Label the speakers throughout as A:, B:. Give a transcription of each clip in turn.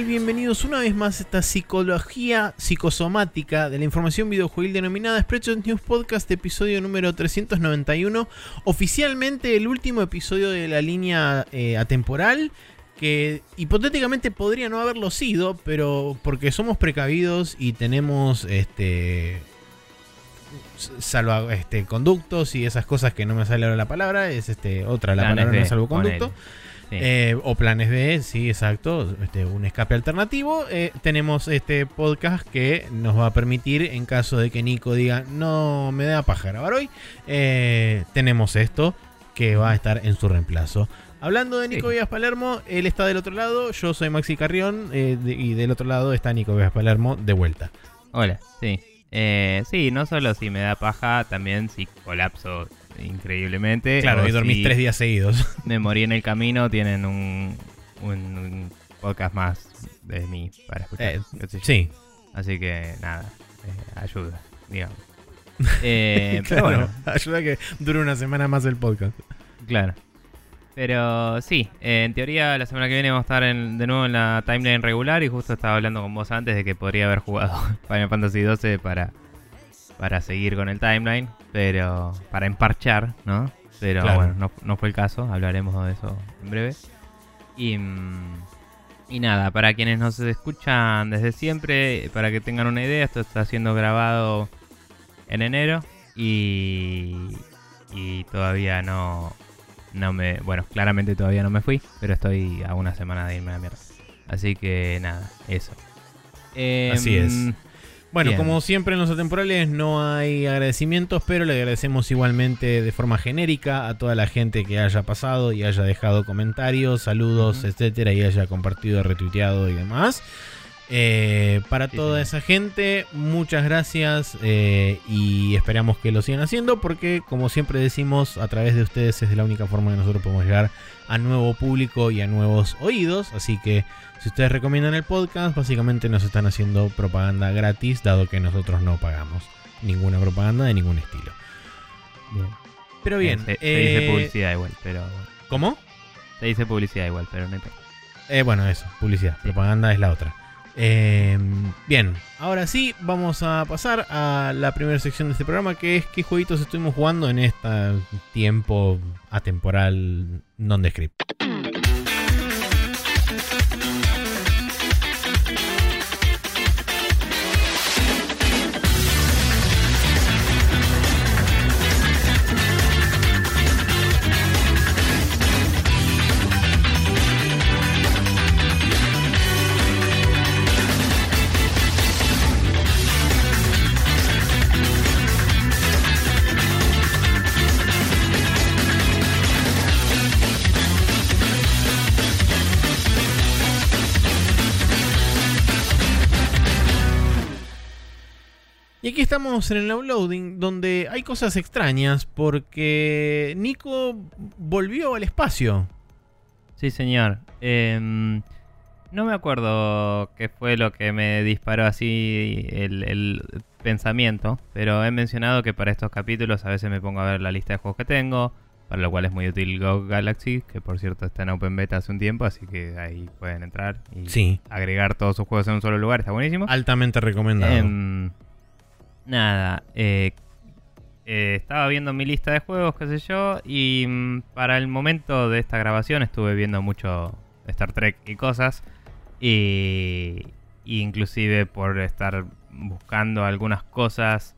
A: tal? Bienvenidos una vez más a esta psicología psicosomática de la información videojuegil denominada Spreadshot News Podcast, episodio número 391. Oficialmente el último episodio de la línea eh, atemporal, que hipotéticamente podría no haberlo sido, pero porque somos precavidos y tenemos este salva este conductos y esas cosas que no me sale ahora la palabra, es este otra la
B: Planes
A: palabra no
B: B,
A: es salvoconducto.
B: Sí.
A: Eh, o planes B, sí, exacto. Este, un escape alternativo. Eh, tenemos este podcast que nos va a permitir, en caso de que Nico diga no me da paja grabar hoy, eh, tenemos esto que va a estar en su reemplazo. Hablando de Nico
B: Sí.
A: Vías Palermo, él está del otro lado, yo soy Maxi Carrión de- y del otro lado está Nico Vías Palermo de vuelta.
B: Hola, sí. Sí, no solo si me da paja, también si colapso increíblemente.
A: Claro, y dormís
B: si
A: tres días seguidos.
B: Me morí en el camino, tienen un, un, un podcast más de mí para escuchar.
A: Eh, sí,
B: Así que nada, eh, ayuda, digamos. Eh,
A: claro.
B: Pero bueno,
A: Ayuda a que dure una semana más el podcast.
B: Claro. Pero sí, eh, en teoría la semana que viene vamos a estar en- de nuevo en la timeline regular y justo estaba hablando con vos antes de que podría haber jugado Final Fantasy XII para, para seguir con el timeline, pero para emparchar, ¿no? Pero
A: Claro.
B: bueno, no, no fue el caso, hablaremos de eso en breve. Y, mm, y nada, para quienes nos escuchan desde siempre, para que tengan una idea, esto está siendo grabado en enero y, y todavía no, no me. Bueno, claramente todavía no me fui, pero estoy a una semana de irme a la mierda. Así que nada, eso.
A: Así es. Bueno,
B: Bien.
A: como siempre en los atemporales no hay agradecimientos, pero le agradecemos igualmente de forma genérica a toda la gente que haya pasado y haya dejado comentarios, saludos, etcétera, y haya compartido, retuiteado y demás. Eh, para
B: Sí,
A: toda esa gente, muchas gracias eh, y esperamos que lo sigan haciendo porque, como siempre decimos, a través de ustedes es de la única forma que nosotros podemos llegar a nuevo público y a nuevos oídos. Así que si ustedes recomiendan el podcast, básicamente nos están haciendo propaganda gratis, dado que nosotros no pagamos ninguna propaganda de ningún estilo.
B: bien.
A: Pero bien,
B: Eh, se, se
A: eh,
B: dice publicidad igual, pero.
A: ¿Cómo?
B: Se dice publicidad igual, pero no importa.
A: Eh, bueno, eso, publicidad. Propaganda es la otra. Eh, bien, ahora sí, vamos a pasar a la primera sección de este programa, que es qué jueguitos estuvimos jugando en este tiempo atemporal non-descript. Estamos en el downloading, donde hay cosas extrañas, porque Nico volvió al espacio.
B: Sí, señor. Em, no me acuerdo qué fue lo que me disparó así el, el pensamiento, pero he mencionado que para estos capítulos a veces me pongo a ver la lista de juegos que tengo, para lo cual es muy útil Go Galaxy, que por cierto está en Open Beta hace un tiempo, así que ahí pueden entrar y
A: Sí,
B: agregar todos sus juegos en un solo lugar, está buenísimo.
A: altamente recomendado.
B: Em, nada, eh, eh, estaba viendo mi lista de juegos, qué sé yo, y mm, para el momento de esta grabación estuve viendo mucho Star Trek y cosas, y, y inclusive por estar buscando algunas cosas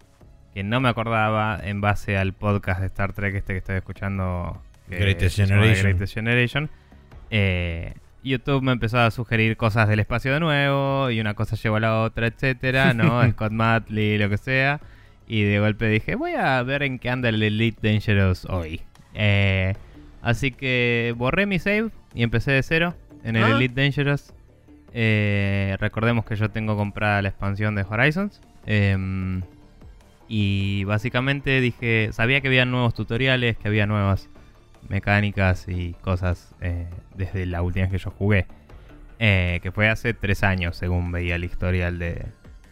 B: que no me acordaba en base al podcast de Star Trek este que estoy escuchando, que
A: Greatest Generation.
B: Greatest Generation. Eh, YouTube me empezó a sugerir cosas del espacio de nuevo y una cosa llevó a la otra, etcétera, ¿no? Scott Matley, lo que sea. Y de golpe dije, voy a ver en qué anda el Elite Dangerous hoy. Eh, así que borré mi save y empecé de cero en el
A: Ah.
B: Elite Dangerous. Eh, recordemos que yo tengo comprada la expansión de Horizons. Em, y básicamente dije, sabía que había nuevos tutoriales, que había nuevas mecánicas y cosas eh, desde la última vez que yo jugué. Eh, que fue hace tres años, según veía el historial de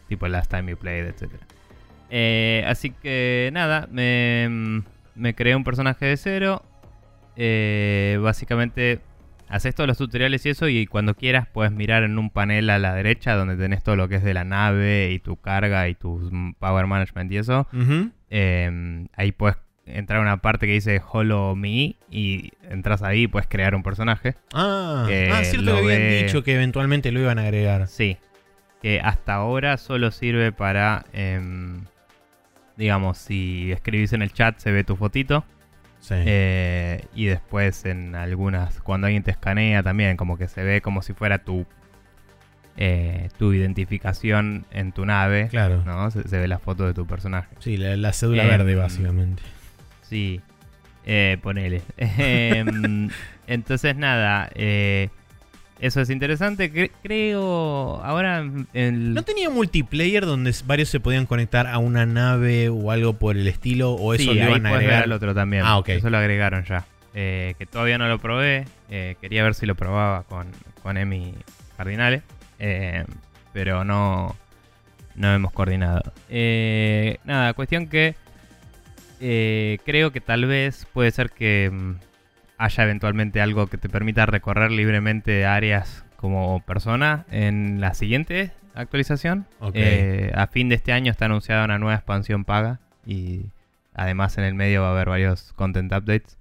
B: tipo Last Time You Played, etc. Eh, así que nada, me, me creé un personaje de cero. Básicamente haces todos los tutoriales y eso y cuando quieras puedes mirar en un panel a la derecha donde tenés todo lo que es de la nave y tu carga y tu power management y eso. Eh, ahí puedes entrar a una parte que dice Hollow Me y entras ahí y puedes crear un personaje.
A: Ah,
B: Que
A: ah, cierto que habían
B: ve-
A: dicho que eventualmente lo iban a agregar.
B: Sí. Que hasta ahora solo sirve para, em, digamos, si escribís en el chat se ve tu fotito.
A: Sí.
B: Eh, y después en algunas, cuando alguien te escanea también, como que se ve como si fuera tu, eh, tu identificación en tu nave.
A: claro.
B: ¿no? Se, se ve la foto de tu personaje.
A: Sí, la, la cédula
B: Em,
A: verde, básicamente.
B: Sí, eh, ponele. Em, Entonces, nada, eh, eso es interesante. Cre- creo, ahora el...
A: ¿No tenía multiplayer donde varios se podían conectar a una nave o algo por el estilo? ¿O eso
B: sí,
A: lo
B: ahí
A: iban a agregar?
B: al otro también.
A: Ah, ok.
B: Eso lo agregaron ya. Eh, que todavía no lo probé. eh, quería ver si lo probaba con, con Emi Cardinale. eh, pero no, no hemos coordinado. Nada, cuestión que eh, creo que tal vez puede ser que mm, haya eventualmente algo que te permita recorrer libremente áreas como persona en la siguiente actualización. Eh, a fin de este año está anunciada una nueva expansión paga y además en el medio va a haber varios content updates.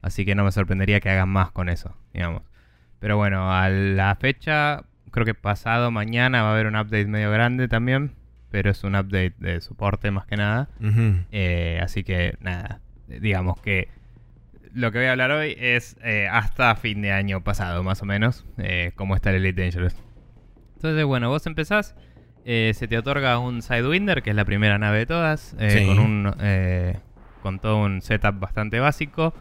B: Así que no me sorprendería que hagan más con eso, digamos. Pero bueno, a la fecha, creo que pasado mañana va a haber un update medio grande también. Pero es un update de soporte más que nada. Eh, así que nada, digamos que lo que voy a hablar hoy es eh, hasta fin de año pasado, más o menos, eh, cómo está el Elite Dangerous. Entonces, bueno, vos empezás, se te otorga un Sidewinder, que es la primera nave de todas,
A: Sí.
B: con, un, con todo un setup bastante básico,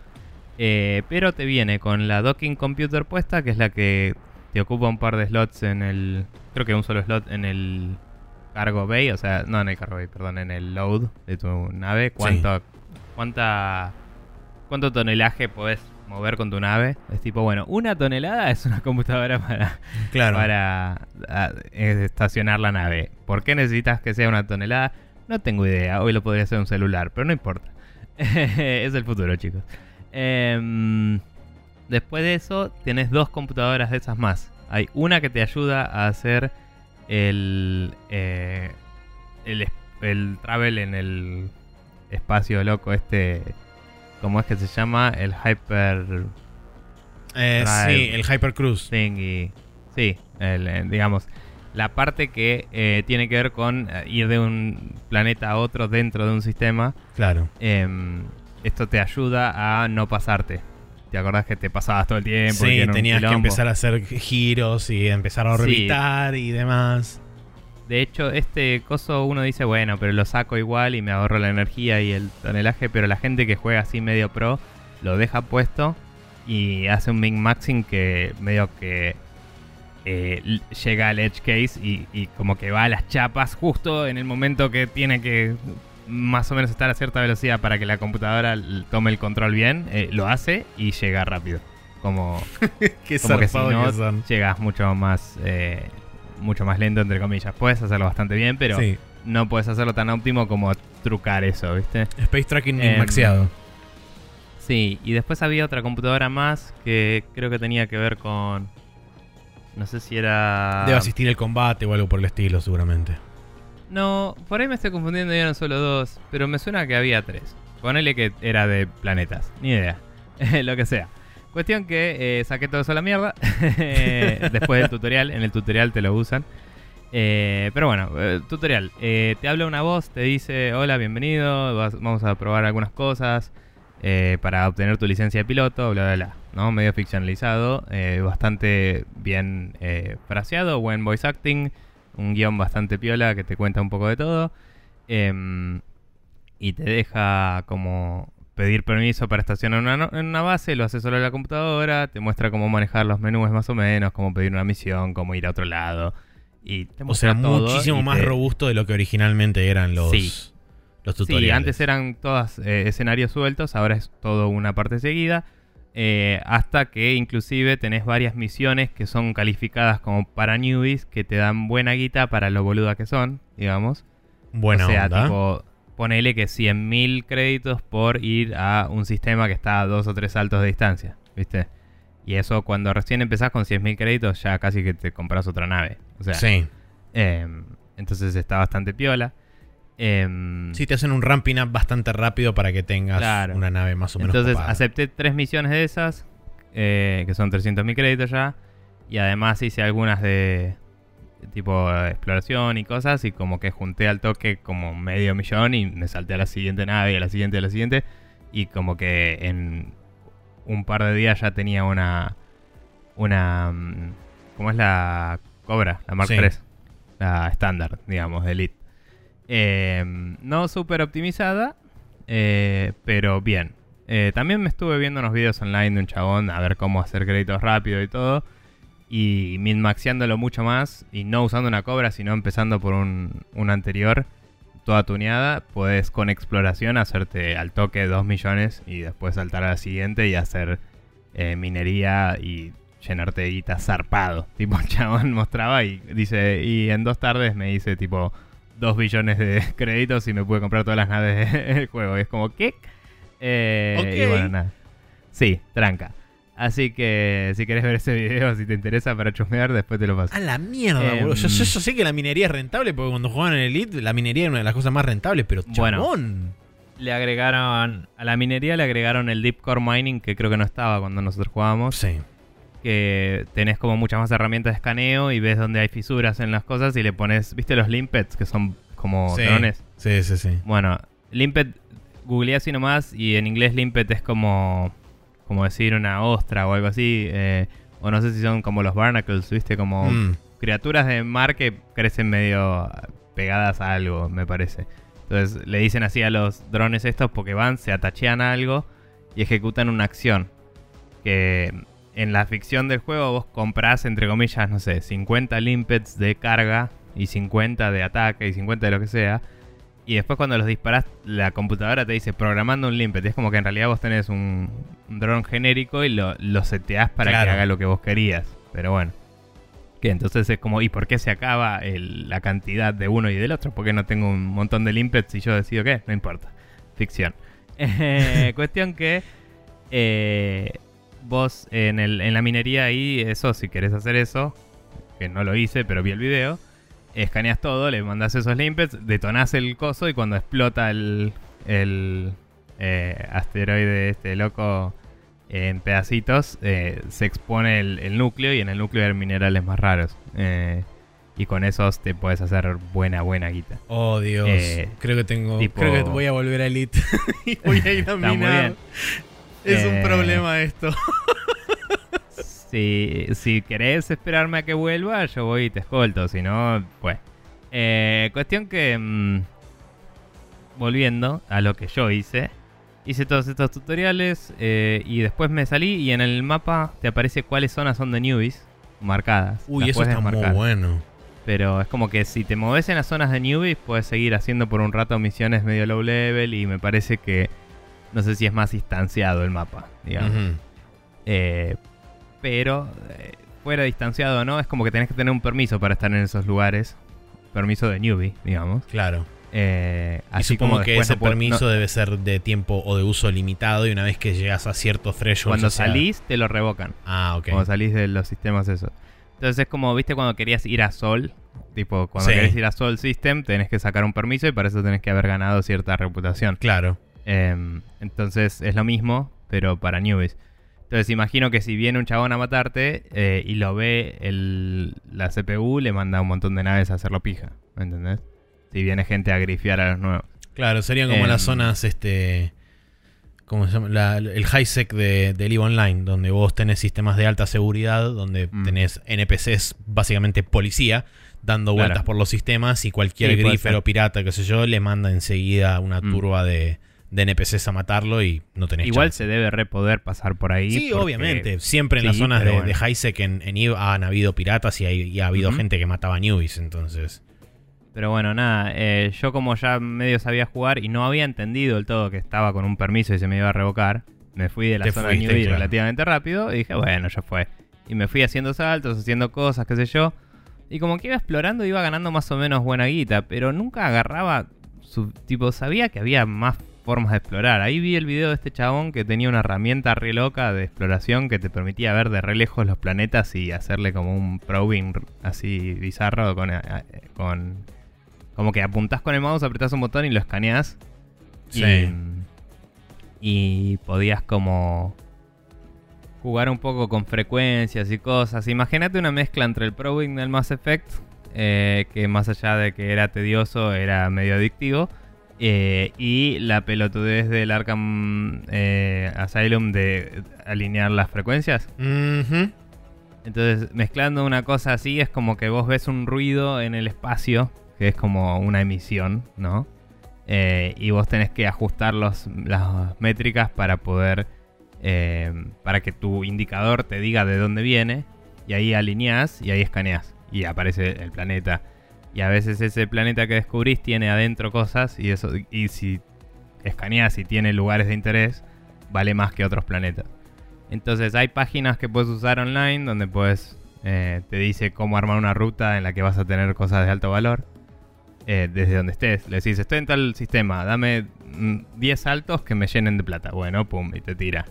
B: pero te viene con la docking computer puesta, que es la que te ocupa un par de slots en el... Creo que un solo slot en el cargo bay, o sea, no en el cargo bay, perdón, en el load de tu nave. ¿Cuánto, cuánta, ¿Cuánto tonelaje podés mover con tu nave? Es tipo, bueno, una tonelada es una computadora para,
A: Claro.
B: para a, eh, estacionar la nave. ¿Por qué necesitas que sea una tonelada? No tengo idea. Hoy lo podría ser un celular, pero no importa. es el futuro, chicos. Em, después de eso, tienes dos computadoras de esas más. Hay una que te ayuda a hacer el, eh, el, el travel en el espacio loco este. ¿Cómo es que se llama? El Hyper
A: Eh, sí, el Hypercruise.
B: Thingy. Sí, el, eh, digamos, la parte que eh, tiene que ver con eh, ir de un planeta a otro dentro de un sistema.
A: Claro.
B: Em, esto te ayuda a no pasarte. ¿Te acordás que te pasabas todo el tiempo?
A: Sí, tenías que empezar a hacer giros y empezar a
B: Sí.
A: orbitar y demás.
B: De hecho, este coso uno dice, bueno, pero lo saco igual y me ahorro la energía y el tonelaje, pero la gente que juega así medio pro lo deja puesto y hace un min-maxing que medio que eh, llega al edge case y, y como que va a las chapas justo en el momento que tiene que más o menos estar a cierta velocidad para que la computadora tome el control bien, eh, lo hace y llega rápido. Como,
A: Qué
B: como que si
A: zarpado
B: no
A: que son.
B: llegas mucho más eh, mucho más lento entre comillas puedes hacerlo bastante bien pero
A: Sí.
B: no puedes hacerlo tan óptimo como trucar eso viste
A: Space Tracking
B: Em,
A: maxeado.
B: sí y después había otra computadora más que creo que tenía que ver con no sé si era
A: Debe asistir el combate o algo por el estilo, seguramente.
B: No por ahí me estoy confundiendo y eran solo dos pero me suena que había tres ponele que era de planetas ni idea lo que sea Cuestión que eh, saqué todo eso a la mierda. Después del tutorial. En el tutorial te lo usan. Eh, pero bueno, eh, tutorial. Eh, te habla una voz, te dice, hola, bienvenido, vamos a probar algunas cosas eh, para obtener tu licencia de piloto, bla, bla, bla. ¿no? Medio ficcionalizado, eh, bastante bien eh, fraseado, buen voice acting, un guion bastante piola que te cuenta un poco de todo. Em, y te deja como pedir permiso para estacionar una en una base, lo hace solo en la computadora, te muestra cómo manejar los menús más o menos, cómo pedir una misión, cómo ir a otro lado. Y te
A: O sea,
B: todo
A: muchísimo más
B: te-
A: robusto de lo que originalmente eran los,
B: Sí.
A: los tutoriales.
B: Sí, antes eran todos escenarios sueltos, ahora es todo una parte seguida. Eh, hasta que inclusive tenés varias misiones que son calificadas como para newbies, que te dan buena guita para lo boluda que son, digamos.
A: Buena
B: o sea,
A: onda.
B: tipo, ponele que 100.000 créditos por ir a un sistema que está a dos o tres saltos de distancia, ¿viste? Y eso cuando recién empezás con 100.000 créditos ya casi que te compras otra nave. O sea,
A: Sí.
B: em, entonces está bastante piola. Em,
A: Sí, te hacen un ramping up bastante rápido para que tengas
B: Claro.
A: una nave más o menos
B: Entonces
A: copada.
B: acepté tres misiones de esas, eh, que son 300.000 créditos ya. Y además hice algunas de tipo eh, exploración y cosas. Y como que junté al toque como medio millón y me salté a la siguiente nave y a la siguiente, a la siguiente. Y como que en un par de días ya tenía una... Una... mm, ¿Cómo es la Cobra? La Mark
A: Sí.
B: III. La estándar, digamos, de Elite. Eh, no súper optimizada, eh, pero bien. Eh, también me estuve viendo unos videos online de un chabón a ver cómo hacer créditos rápido y todo. Y minmaxeándolo mucho más. Y no usando una cobra, sino empezando por un, un anterior. Toda tuneada. Puedes con exploración hacerte al toque 2 millones. Y después saltar a la siguiente y hacer eh, minería y llenarte de guita zarpado. Tipo, el chabón mostraba y dice. Y en dos tardes me hice tipo 2 billones de créditos y me pude comprar todas las naves del juego. Y es como, ¿qué? Eh, Y
A: Ok.
B: bueno, nada. Sí, tranca. Así que si querés ver ese video, si te interesa para chusmear, después te lo paso.
A: A la mierda,
B: Em,
A: boludo. Yo, yo- yo sé que la minería es rentable porque cuando jugaban en Elite, la minería era una de las cosas más rentables, pero
B: Bueno.
A: chabón.
B: Le agregaron, a la minería le agregaron el Deep Core Mining, que creo que no estaba cuando nosotros jugábamos.
A: Sí.
B: Que tenés como muchas más herramientas de escaneo y ves dónde hay fisuras en las cosas y le pones, ¿viste los limpets que son como
A: sí.
B: drones?
A: Sí, sí, sí.
B: Bueno, limpet, googleé así nomás y en inglés limpet es como, como decir una ostra o algo así. eh, o no sé si son como los barnacles, ¿viste? Como
A: Mm.
B: criaturas de mar que crecen medio pegadas a algo, me parece. Entonces le dicen así a los drones estos porque van, se atachean a algo y ejecutan una acción. Que en la ficción del juego vos comprás, entre comillas, no sé, 50 limpets de carga y 50 de ataque y 50 de lo que sea. Y después cuando los disparás, la computadora te dice programando un limpet. Es como que en realidad vos tenés un, un dron genérico y lo, lo seteás para
A: Claro.
B: que haga lo que vos querías. Pero bueno. Que entonces es como, ¿y por qué se acaba el- la cantidad de uno y del otro? Porque no tengo un montón de limpets y yo decido qué? No importa. Ficción. Eh, cuestión que eh, vos en, el, en la minería ahí, eso, si querés hacer eso, que no lo hice, pero vi el video, escaneas todo, le mandás esos limpets, detonás el coso y cuando explota el, el eh, asteroide este loco en pedacitos, eh, se expone el, el núcleo y en el núcleo hay minerales más raros. Eh, y con esos te puedes hacer buena, buena guita.
A: Oh, Dios. Creo que tengo.
B: tipo-
A: Creo que voy a volver a Elite. y voy a ir a minar. Es un
B: Eh,
A: problema esto.
B: Si, si querés esperarme a que vuelva, yo voy y te escolto. Si no, pues. Eh, cuestión que. mm, volviendo a lo que yo hice. Hice todos estos tutoriales eh, y después me salí y en el mapa te aparece cuáles zonas son de newbies marcadas.
A: Uy,
B: Las
A: eso está muy bueno.
B: Pero es como que si te moves en las zonas de newbies, puedes seguir haciendo por un rato misiones medio low level. Y me parece que. No sé si es más distanciado el mapa, digamos. Eh, pero eh, fuera distanciado o no, es como que tenés que tener un permiso para estar en esos lugares. Permiso de newbie, digamos.
A: Claro.
B: Eh,
A: Y
B: así
A: supongo
B: como
A: que ese
B: no puedo-
A: permiso
B: no-
A: debe ser de tiempo o de uso limitado y una vez que llegas a cierto threshold.
B: cuando
A: sea-
B: salís te lo revocan.
A: Ah, ok.
B: Cuando salís de los sistemas eso. Entonces es como, viste, cuando querías ir a Sol. Tipo, cuando
A: Sí.
B: querés ir a Sol System, tenés que sacar un permiso y para eso tenés que haber ganado cierta reputación.
A: Claro.
B: Em, entonces es lo mismo, pero para newbies. Entonces imagino que si viene un chabón a matarte eh, y lo ve el, la CPU, le manda un montón de naves a hacerlo pija. ¿Me entendés? Si viene gente a grifiar a los nuevos.
A: Claro, serían como
B: Em.
A: las zonas, este. ¿Cómo se llama? La- el high-sec de, del EVE Online, donde vos tenés sistemas de alta seguridad, donde
B: Mm.
A: tenés NPCs, básicamente policía, dando
B: Claro.
A: vueltas por los sistemas y cualquier
B: Sí,
A: grifero
B: ser.
A: pirata, qué sé yo, le manda enseguida una
B: Mm.
A: turba de, de NPCs a matarlo y no tenés
B: Igual
A: chance.
B: se debe re poder pasar por ahí.
A: Sí,
B: porque-
A: obviamente. Siempre en las zonas de,
B: bueno.
A: de high-sec en, en EVE han habido piratas y, hay- y ha habido gente que mataba newbies, entonces.
B: Pero bueno, nada, eh, yo como ya medio sabía jugar y no había entendido del todo que estaba con un permiso y se me iba a revocar, me fui de la
A: Te
B: zona
A: fuiste,
B: newbie
A: claro.
B: relativamente rápido y dije, bueno, ya fue. Y me fui haciendo saltos, haciendo cosas, qué sé yo. Y como que iba explorando, iba ganando más o menos buena guita, pero nunca agarraba su tipo, sabía que había más formas de explorar. Ahí vi el video de este chabón que tenía una herramienta re loca de exploración que te permitía ver de re lejos los planetas y hacerle como un probing así bizarro con, con como que apuntás con el mouse, apretás un botón y lo escaneás.
A: Sí.
B: Y, y podías como jugar un poco con frecuencias y cosas. Imagínate una mezcla entre el probing del Mass Effect, eh, que más allá de que era tedioso, era medio adictivo. Eh, y la pelotudez del Arkham eh, Asylum de alinear las frecuencias. Entonces, mezclando una cosa así, es como que vos ves un ruido en el espacio, que es como una emisión, ¿no? Eh, y vos tenés que ajustar los, las métricas para poder. para que tu indicador te diga de dónde viene. Y ahí alineás y ahí escaneás. Y aparece el planeta. Y a veces ese planeta que descubrís tiene adentro cosas. Y eso. Y si escaneás y tiene lugares de interés, vale más que otros planetas. Entonces hay páginas que puedes usar online donde puedes eh, te dice cómo armar una ruta en la que vas a tener cosas de alto valor eh, desde donde estés. Le decís, estoy en tal sistema, dame mm, 10 saltos que me llenen de plata. Bueno, pum, y te tira.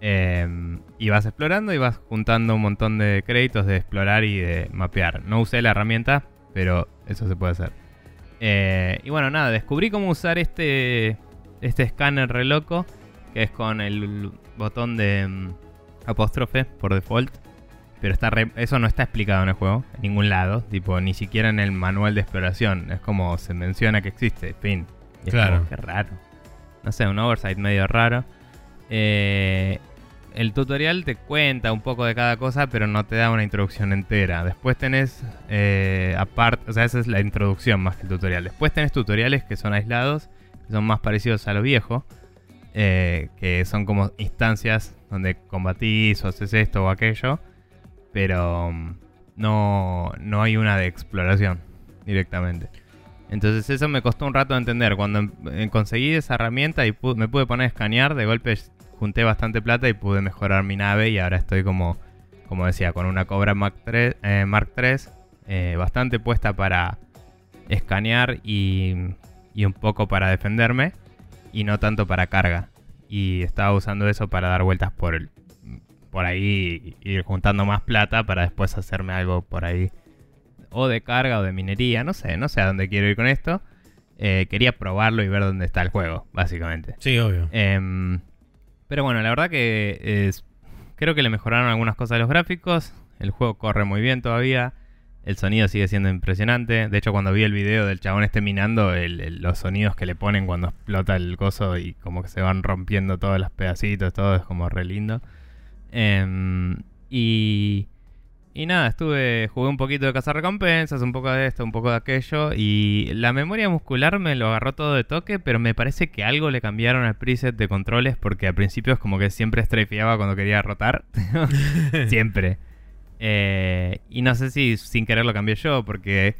B: Eh, y vas explorando y vas juntando un montón de créditos de explorar y de mapear. No usé la herramienta, pero eso se puede hacer. Eh, y bueno, nada, descubrí cómo usar este, este escáner re loco, que es con el botón de mm, apóstrofe por default. Pero está re- eso no está explicado en el juego, en ningún lado, tipo, ni siquiera en el manual de exploración. Es como se menciona que existe, fin. Y es
A: Claro.
B: como, qué raro. No sé, un oversight medio raro. Eh, el tutorial te cuenta un poco de cada cosa, pero no te da una introducción entera. Después tenés, eh, aparte, o sea, esa es la introducción más que el tutorial. Después tenés tutoriales que son aislados, que son más parecidos a lo viejo, eh, que son como instancias donde combatís o haces esto o aquello, pero mm, no, no hay una de exploración directamente. Entonces eso me costó un rato de entender. Cuando em- eh, conseguí esa herramienta y me pude poner a escanear, de golpe junté bastante plata y pude mejorar mi nave y ahora estoy como, como decía, con una Cobra Mark 3, eh, Mark 3 eh, bastante puesta para escanear y, y un poco para defenderme y no tanto para carga. Y estaba usando eso para dar vueltas por el, por ahí ir juntando más plata para después hacerme algo por ahí o de carga o de minería, no sé, no sé a dónde quiero ir con esto. Eh, quería probarlo y ver dónde está el juego, básicamente.
A: Sí, obvio.
B: Em, pero bueno, la verdad que es, creo que le mejoraron algunas cosas a los gráficos. El juego corre muy bien todavía. El sonido sigue siendo impresionante. De hecho, cuando vi el video del chabón este minando, los sonidos que le ponen cuando explota el coso y como que se van rompiendo todos los pedacitos, todo es como re lindo. Em, y, y nada, estuve, jugué un poquito de cazarrecompensas, un poco de esto, un poco de aquello. Y la memoria muscular me lo agarró todo de toque, pero me parece que algo le cambiaron al preset de controles porque al principio es como que siempre strafeaba cuando quería rotar. siempre. Eh, y no sé si sin querer lo cambié yo, porque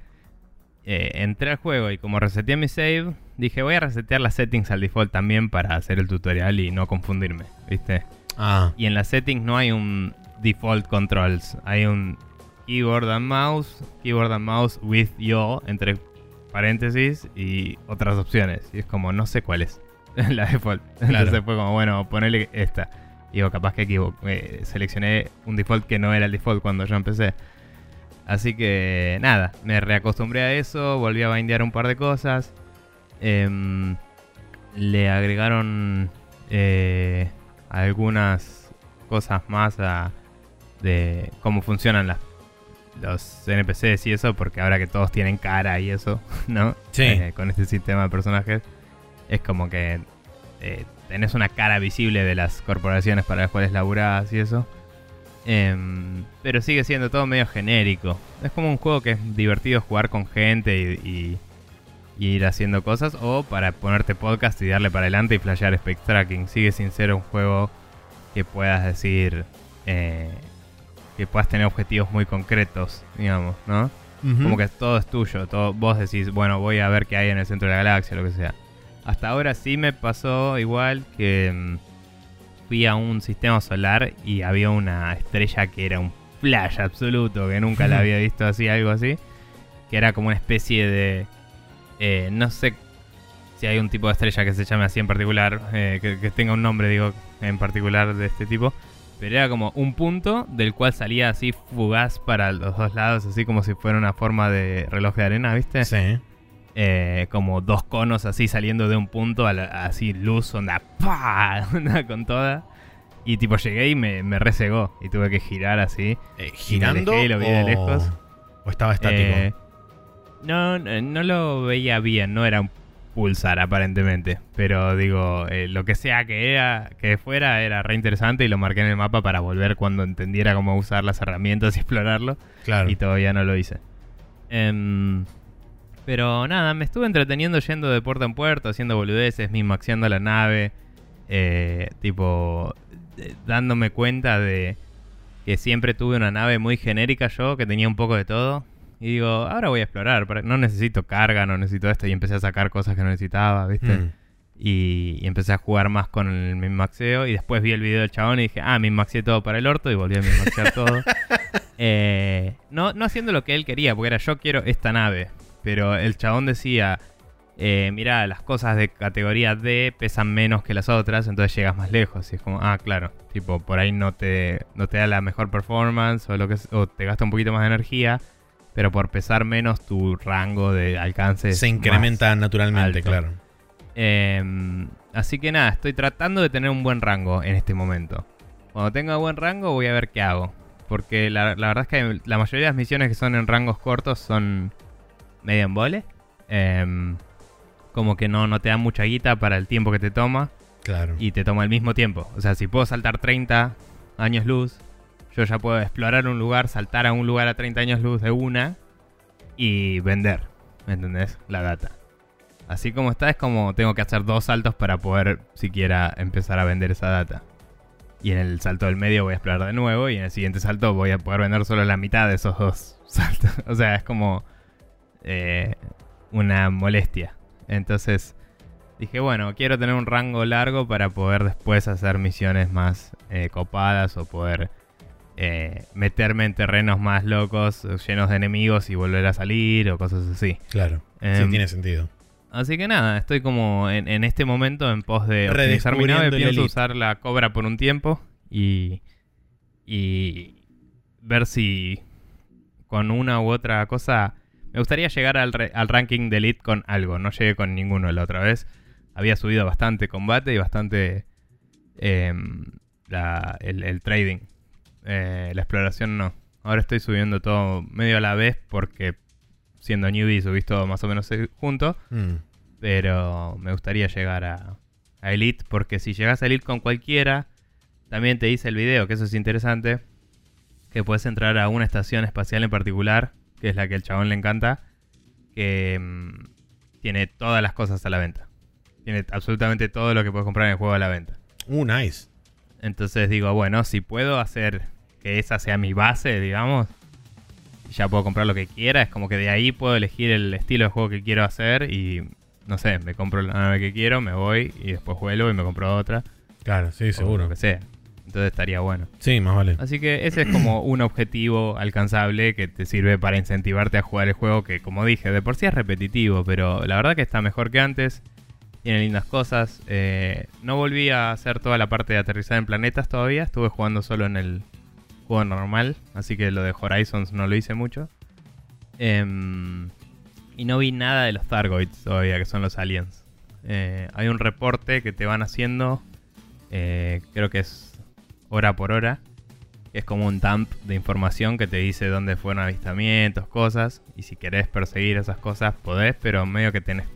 B: eh, entré al juego y como reseteé mi save, dije voy a resetear las settings al default también para hacer el tutorial y no confundirme, ¿viste?
A: Ah,
B: Y en las settings no hay un default controls, hay un keyboard and mouse, keyboard and mouse with yo, entre paréntesis, y otras opciones. Y es como, no sé cuál es la default. Entonces fue como, bueno, ponele esta. Y Digo, capaz que equivo- eh, seleccioné un default que no era el default cuando yo empecé. Así que nada, me reacostumbré a eso, volví a bindear un par de cosas. Em, le agregaron eh, algunas cosas más a, de cómo funcionan las, los NPCs y eso, porque ahora que todos tienen cara y eso, ¿no?
A: Sí.
B: Eh, con este sistema de personajes, es como que eh, tenés una cara visible de las corporaciones para las cuales laburás y eso. Em, pero sigue siendo todo medio genérico. Es como un juego que es divertido jugar con gente y, y- y ir haciendo cosas. O para ponerte podcast y darle para adelante y flashear Space Tracking. Sigue sin ser un juego que puedas decir. eh, que puedas tener objetivos muy concretos, digamos, ¿no? Como que todo es tuyo. Todo, vos decís, bueno, voy a ver qué hay en el centro de la galaxia, lo que sea. Hasta ahora sí me pasó igual que mm, fui a un sistema solar y había una estrella que era un flash absoluto, que nunca la había visto así, algo así. Que era como una especie de... eh, no sé si hay un tipo de estrella que se llame así en particular, eh, que, que tenga un nombre, digo, en particular de este tipo. Pero era como un punto del cual salía así fugaz para los dos lados, así como si fuera una forma de reloj de arena, ¿viste?
A: Sí.
B: Eh, como dos conos así saliendo de un punto, a la- así luz, onda, ¡pah! Onda con toda. Y tipo llegué y me, me resegó y tuve que girar así.
A: Eh, ¿Girando
B: alejé y lo vi de
A: o-
B: lejos.
A: o estaba estático?
B: Eh, no, no, no lo veía bien, no era un pulsar aparentemente. Pero digo, eh, lo que sea que era, que fuera, era re interesante y lo marqué en el mapa para volver cuando entendiera cómo usar las herramientas y explorarlo.
A: claro.
B: Y todavía no lo hice. Em, pero nada, me estuve entreteniendo yendo de puerta en puerta, haciendo boludeces, mismaxeando la nave. eh, tipo, eh, dándome cuenta de que siempre tuve una nave muy genérica yo, que tenía un poco de todo. Y digo, ahora voy a explorar, no necesito carga, no necesito esto. Y empecé a sacar cosas que no necesitaba, ¿viste?
A: Mm.
B: Y, y empecé a jugar más con el minmaxeo. Y después vi el video del chabón y dije, ah, minmaxeé todo para el orto. Y volví a minmaxear todo. Eh, no, no haciendo lo que él quería, porque era yo quiero esta nave. Pero el chabón decía, eh, mira, las cosas de categoría D pesan menos que las otras, entonces llegas más lejos. Y es como, ah, claro, tipo, por ahí no te, no te da la mejor performance o, lo que, es- o te gasta un poquito más de energía. Pero por pesar menos, tu rango de alcance
A: Se incrementa naturalmente,
B: alto.
A: claro.
B: Em, así que nada, estoy tratando de tener un buen rango en este momento. Cuando tenga buen rango voy a ver qué hago. Porque la, la verdad es que la mayoría de las misiones que son en rangos cortos son medio en vole. Em, como que no, no te dan mucha guita para el tiempo que te toma.
A: Claro.
B: Y te toma el mismo tiempo. O sea, si puedo saltar 30 años luz, yo ya puedo explorar un lugar, saltar a un lugar a 30 años luz de una y vender. ¿Me entendés? La data. Así como está, es como tengo que hacer dos saltos para poder siquiera empezar a vender esa data. Y en el salto del medio voy a explorar de nuevo y en el siguiente salto voy a poder vender solo la mitad de esos dos saltos. O sea, es como eh, una molestia. Entonces dije, bueno, quiero tener un rango largo para poder después hacer misiones más eh, copadas o poder eh, meterme en terrenos más locos, llenos de enemigos y volver a salir o cosas así.
A: Claro. sí,
B: Em,
A: tiene sentido.
B: Así que nada, estoy como en, en este momento en pos de optimizar mi nave. Pienso usar la cobra por un tiempo y, y ver si con una u otra cosa. Me gustaría llegar al, re- al ranking de Elite con algo. No llegué con ninguno la otra vez. Había subido bastante combate y bastante em, la- el, el trading. Eh, la exploración no. Ahora estoy subiendo todo medio a la vez porque siendo newbie subís todo más o menos junto.
A: Mm.
B: Pero me gustaría llegar a, a Elite, porque si llegas a Elite con cualquiera, también te dice el video, que eso es interesante, que puedes entrar a una estación espacial en particular, que es la que el chabón le encanta, que mm, tiene todas las cosas a la venta. Tiene absolutamente todo lo que puedes comprar en el juego a la venta.
A: Uh, nice.
B: Entonces digo, bueno, si puedo hacer que esa sea mi base, digamos, y ya puedo comprar lo que quiera, es como que de ahí puedo elegir el estilo de juego que quiero hacer y, no sé, me compro la nave que quiero, me voy y después vuelvo y me compro otra.
A: Claro, sí,
B: O
A: seguro.
B: lo que sea. Entonces estaría bueno.
A: Sí, más vale.
B: Así que ese es como un objetivo alcanzable que te sirve para incentivarte a jugar el juego que, como dije, de por sí es repetitivo, pero la verdad que está mejor que antes. Tiene lindas cosas. Eh, no volví a hacer toda la parte de aterrizar en planetas todavía. Estuve jugando solo en el juego normal. Así que lo de Horizons no lo hice mucho. Em, y no vi nada de los Targoids todavía, que son los aliens. Eh, hay un reporte que te van haciendo. eh, creo que es hora por hora. que Es como un dump de información que te dice dónde fueron avistamientos, cosas. Y si querés perseguir esas cosas, podés, pero medio que tenés,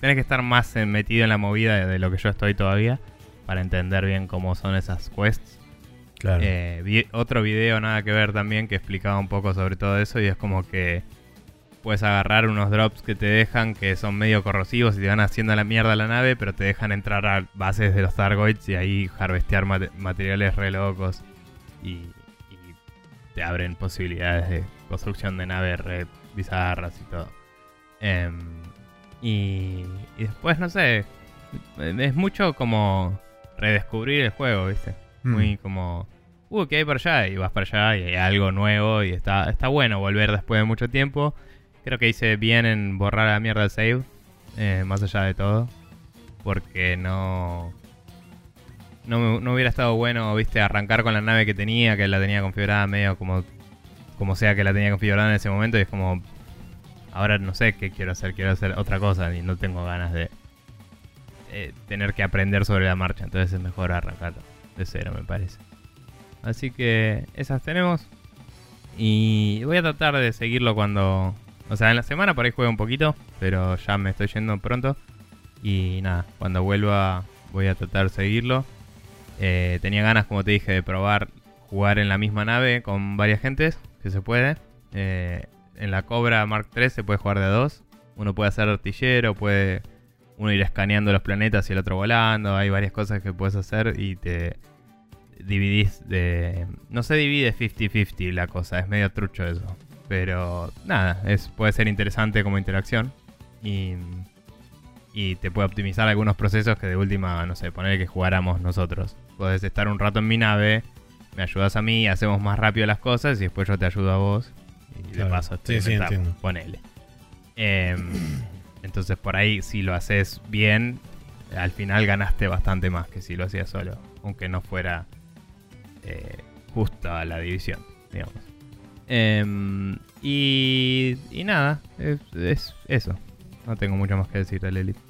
B: tenés que estar más eh, metido en la movida de, de lo que yo estoy todavía. Para entender bien cómo son esas quests.
A: Claro.
B: Eh, otro video nada que ver también que explicaba un poco sobre todo eso y es como que puedes agarrar unos drops que te dejan que son medio corrosivos y te van haciendo la mierda a la nave, pero te dejan entrar a bases de los Targoids y ahí harvestear mate- materiales re locos y, te abren posibilidades de construcción de naves re bizarras y todo. Em, y después, no sé, es mucho como redescubrir el juego, ¿viste?
A: Mm.
B: Muy como, uh, ¿qué hay para allá? Y vas para allá y hay algo nuevo y está, está bueno volver después de mucho tiempo. Creo que hice bien en borrar la mierda del save, eh, más allá de todo. porque no, no, no hubiera estado bueno, viste, arrancar con la nave que tenía, que la tenía configurada medio como, como sea que la tenía configurada en ese momento y es como, ahora no sé qué quiero hacer, quiero hacer otra cosa y no tengo ganas de eh, tener que aprender sobre la marcha, entonces es mejor arrancar de cero, me parece. Así que esas tenemos. Y voy a tratar de seguirlo cuando... O sea, en la semana por ahí juego un poquito, pero ya me estoy yendo pronto. Y nada, cuando vuelva voy a tratar de seguirlo. Eh, tenía ganas, como te dije, de probar jugar en la misma nave con varias gentes, que se puede. Eh, en la Cobra Mark III se puede jugar de a dos. Uno puede hacer artillero, puede uno ir escaneando los planetas y el otro volando. Hay varias cosas que puedes hacer y te dividís de... No se divide 50-50 la cosa, es medio trucho eso. Pero nada, es, puede ser interesante como interacción. Y, y te puede optimizar algunos procesos que de última, no sé, poner que jugáramos nosotros. Puedes estar un rato en mi nave, me ayudas a mí, hacemos más rápido las cosas y después yo te ayudo a vos. Y de paso estoy
A: sí, sí, entiendo.
B: ponele. Em, entonces por ahí si lo haces bien, al final ganaste bastante más que si lo hacías solo. Aunque no fuera eh, justo a la división, digamos. Em, y, y nada, es, eso. No tengo mucho más que decir del Elite.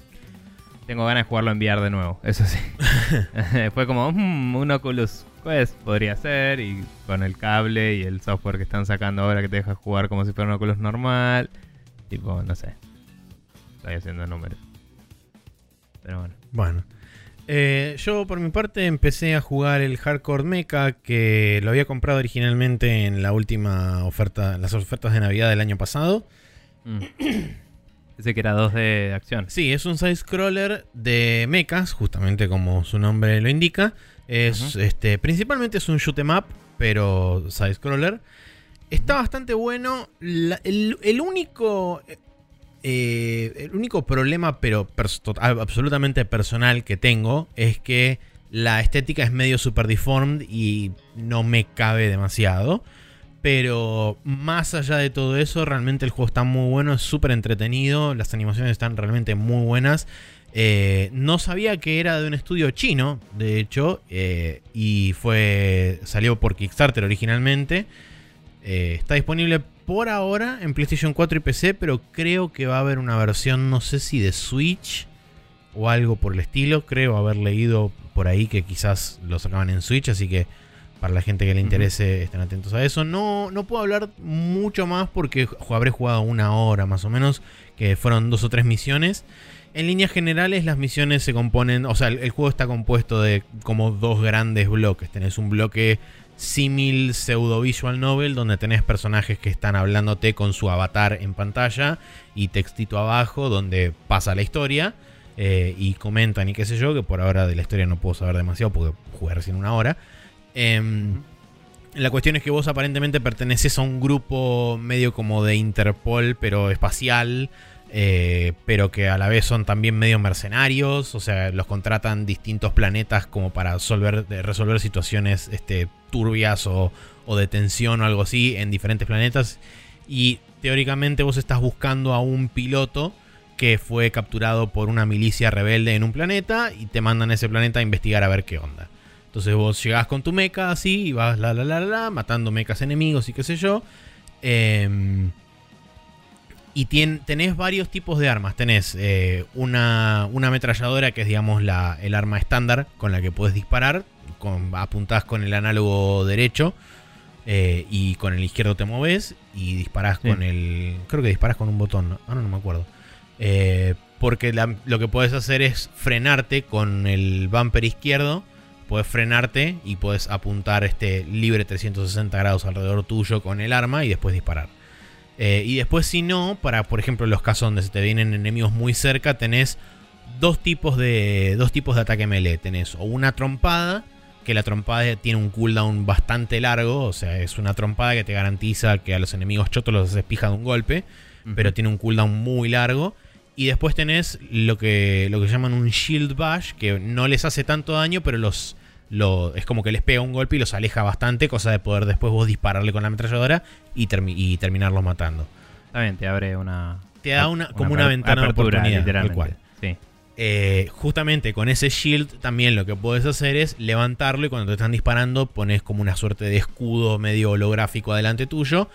B: Tengo ganas de jugarlo en VR de nuevo, eso sí. Fue como mm, un Oculus Quest podría ser, y con el cable y el software que están sacando ahora que te deja jugar como si fuera un Oculus normal. Tipo, no sé. Estoy haciendo números. Pero bueno.
A: Bueno. Eh, yo por mi parte empecé a jugar el Hardcore Mecha que lo había comprado originalmente en la última oferta, las ofertas de Navidad del año pasado.
B: Mm. Ese que era 2D de acción.
A: Sí, es un side-scroller de mechas, justamente como su nombre lo indica. Es, este, principalmente es un shoot em up, pero side-scroller. Está bastante bueno. el, el, único eh, el único problema, pero absolutamente personal que tengo, es que la estética es medio super deformed y no me cabe demasiado. Pero más allá de todo eso, realmente el juego está muy bueno, es súper entretenido, las animaciones están realmente muy buenas. Eh, no sabía que era de un estudio chino, de hecho, eh, y fue salió por Kickstarter originalmente. está disponible por ahora en PlayStation 4 y PC, pero creo que va a haber una versión, no sé si de Switch o algo por el estilo. Creo haber leído por ahí que quizás lo sacaban en Switch, así que para la gente que le interese estén atentos a eso. No, no puedo hablar mucho más porque habré jugado una hora más o menos, que fueron dos o tres misiones. En líneas generales las misiones se componen, o sea, el, juego está compuesto de como dos grandes bloques. Tenés un bloque símil pseudo visual novel donde tenés personajes que están hablándote con su avatar en pantalla y textito abajo donde pasa la historia eh, y comentan y qué sé yo, que por ahora de la historia no puedo saber demasiado porque jugué recién una hora. Em, la cuestión es que vos aparentemente perteneces a un grupo medio como de Interpol pero espacial eh, pero que a la vez son también medio mercenarios, o sea, los contratan distintos planetas como para resolver, situaciones este, turbias o, de tensión o algo así en diferentes planetas. Y teóricamente vos estás buscando a un piloto que fue capturado por una milicia rebelde en un planeta y te mandan a ese planeta a investigar a ver qué onda. Entonces vos llegás con tu mecha así y vas la la la la, matando mechas enemigos y qué sé yo. Eh, y tenés varios tipos de armas. Tenés eh, una, una, ametralladora que es, digamos, la, el arma estándar con la que puedes disparar. Con, apuntás con el análogo derecho eh, y con el izquierdo te moves y disparás con el... Creo que disparás con un botón, ¿no? ahora no me acuerdo. Eh, porque lo que puedes hacer es frenarte con el bumper izquierdo. Puedes frenarte y puedes apuntar este libre 360 grados alrededor tuyo con el arma y después disparar. Eh, y después, si no, para por ejemplo los casos donde se te vienen enemigos muy cerca, tenés dos tipos de, dos tipos de ataque melee. Tenés o una trompada, que la trompada tiene un cooldown bastante largo, o sea, es una trompada que te garantiza que a los enemigos chotos los haces pija de un golpe, pero tiene un cooldown muy largo. Y después tenés lo que, lo que llaman un shield bash, que no les hace tanto daño, pero los es como que les pega un golpe y los aleja bastante, cosa de poder después vos dispararle con la ametralladora y, y terminarlos matando.
B: Bien, te abre una.
A: Te da una, como una ventana de oportunidad.
B: Literalmente. Sí.
A: eh, justamente con ese shield también lo que puedes hacer es levantarlo y cuando te están disparando pones como una suerte de escudo medio holográfico adelante tuyo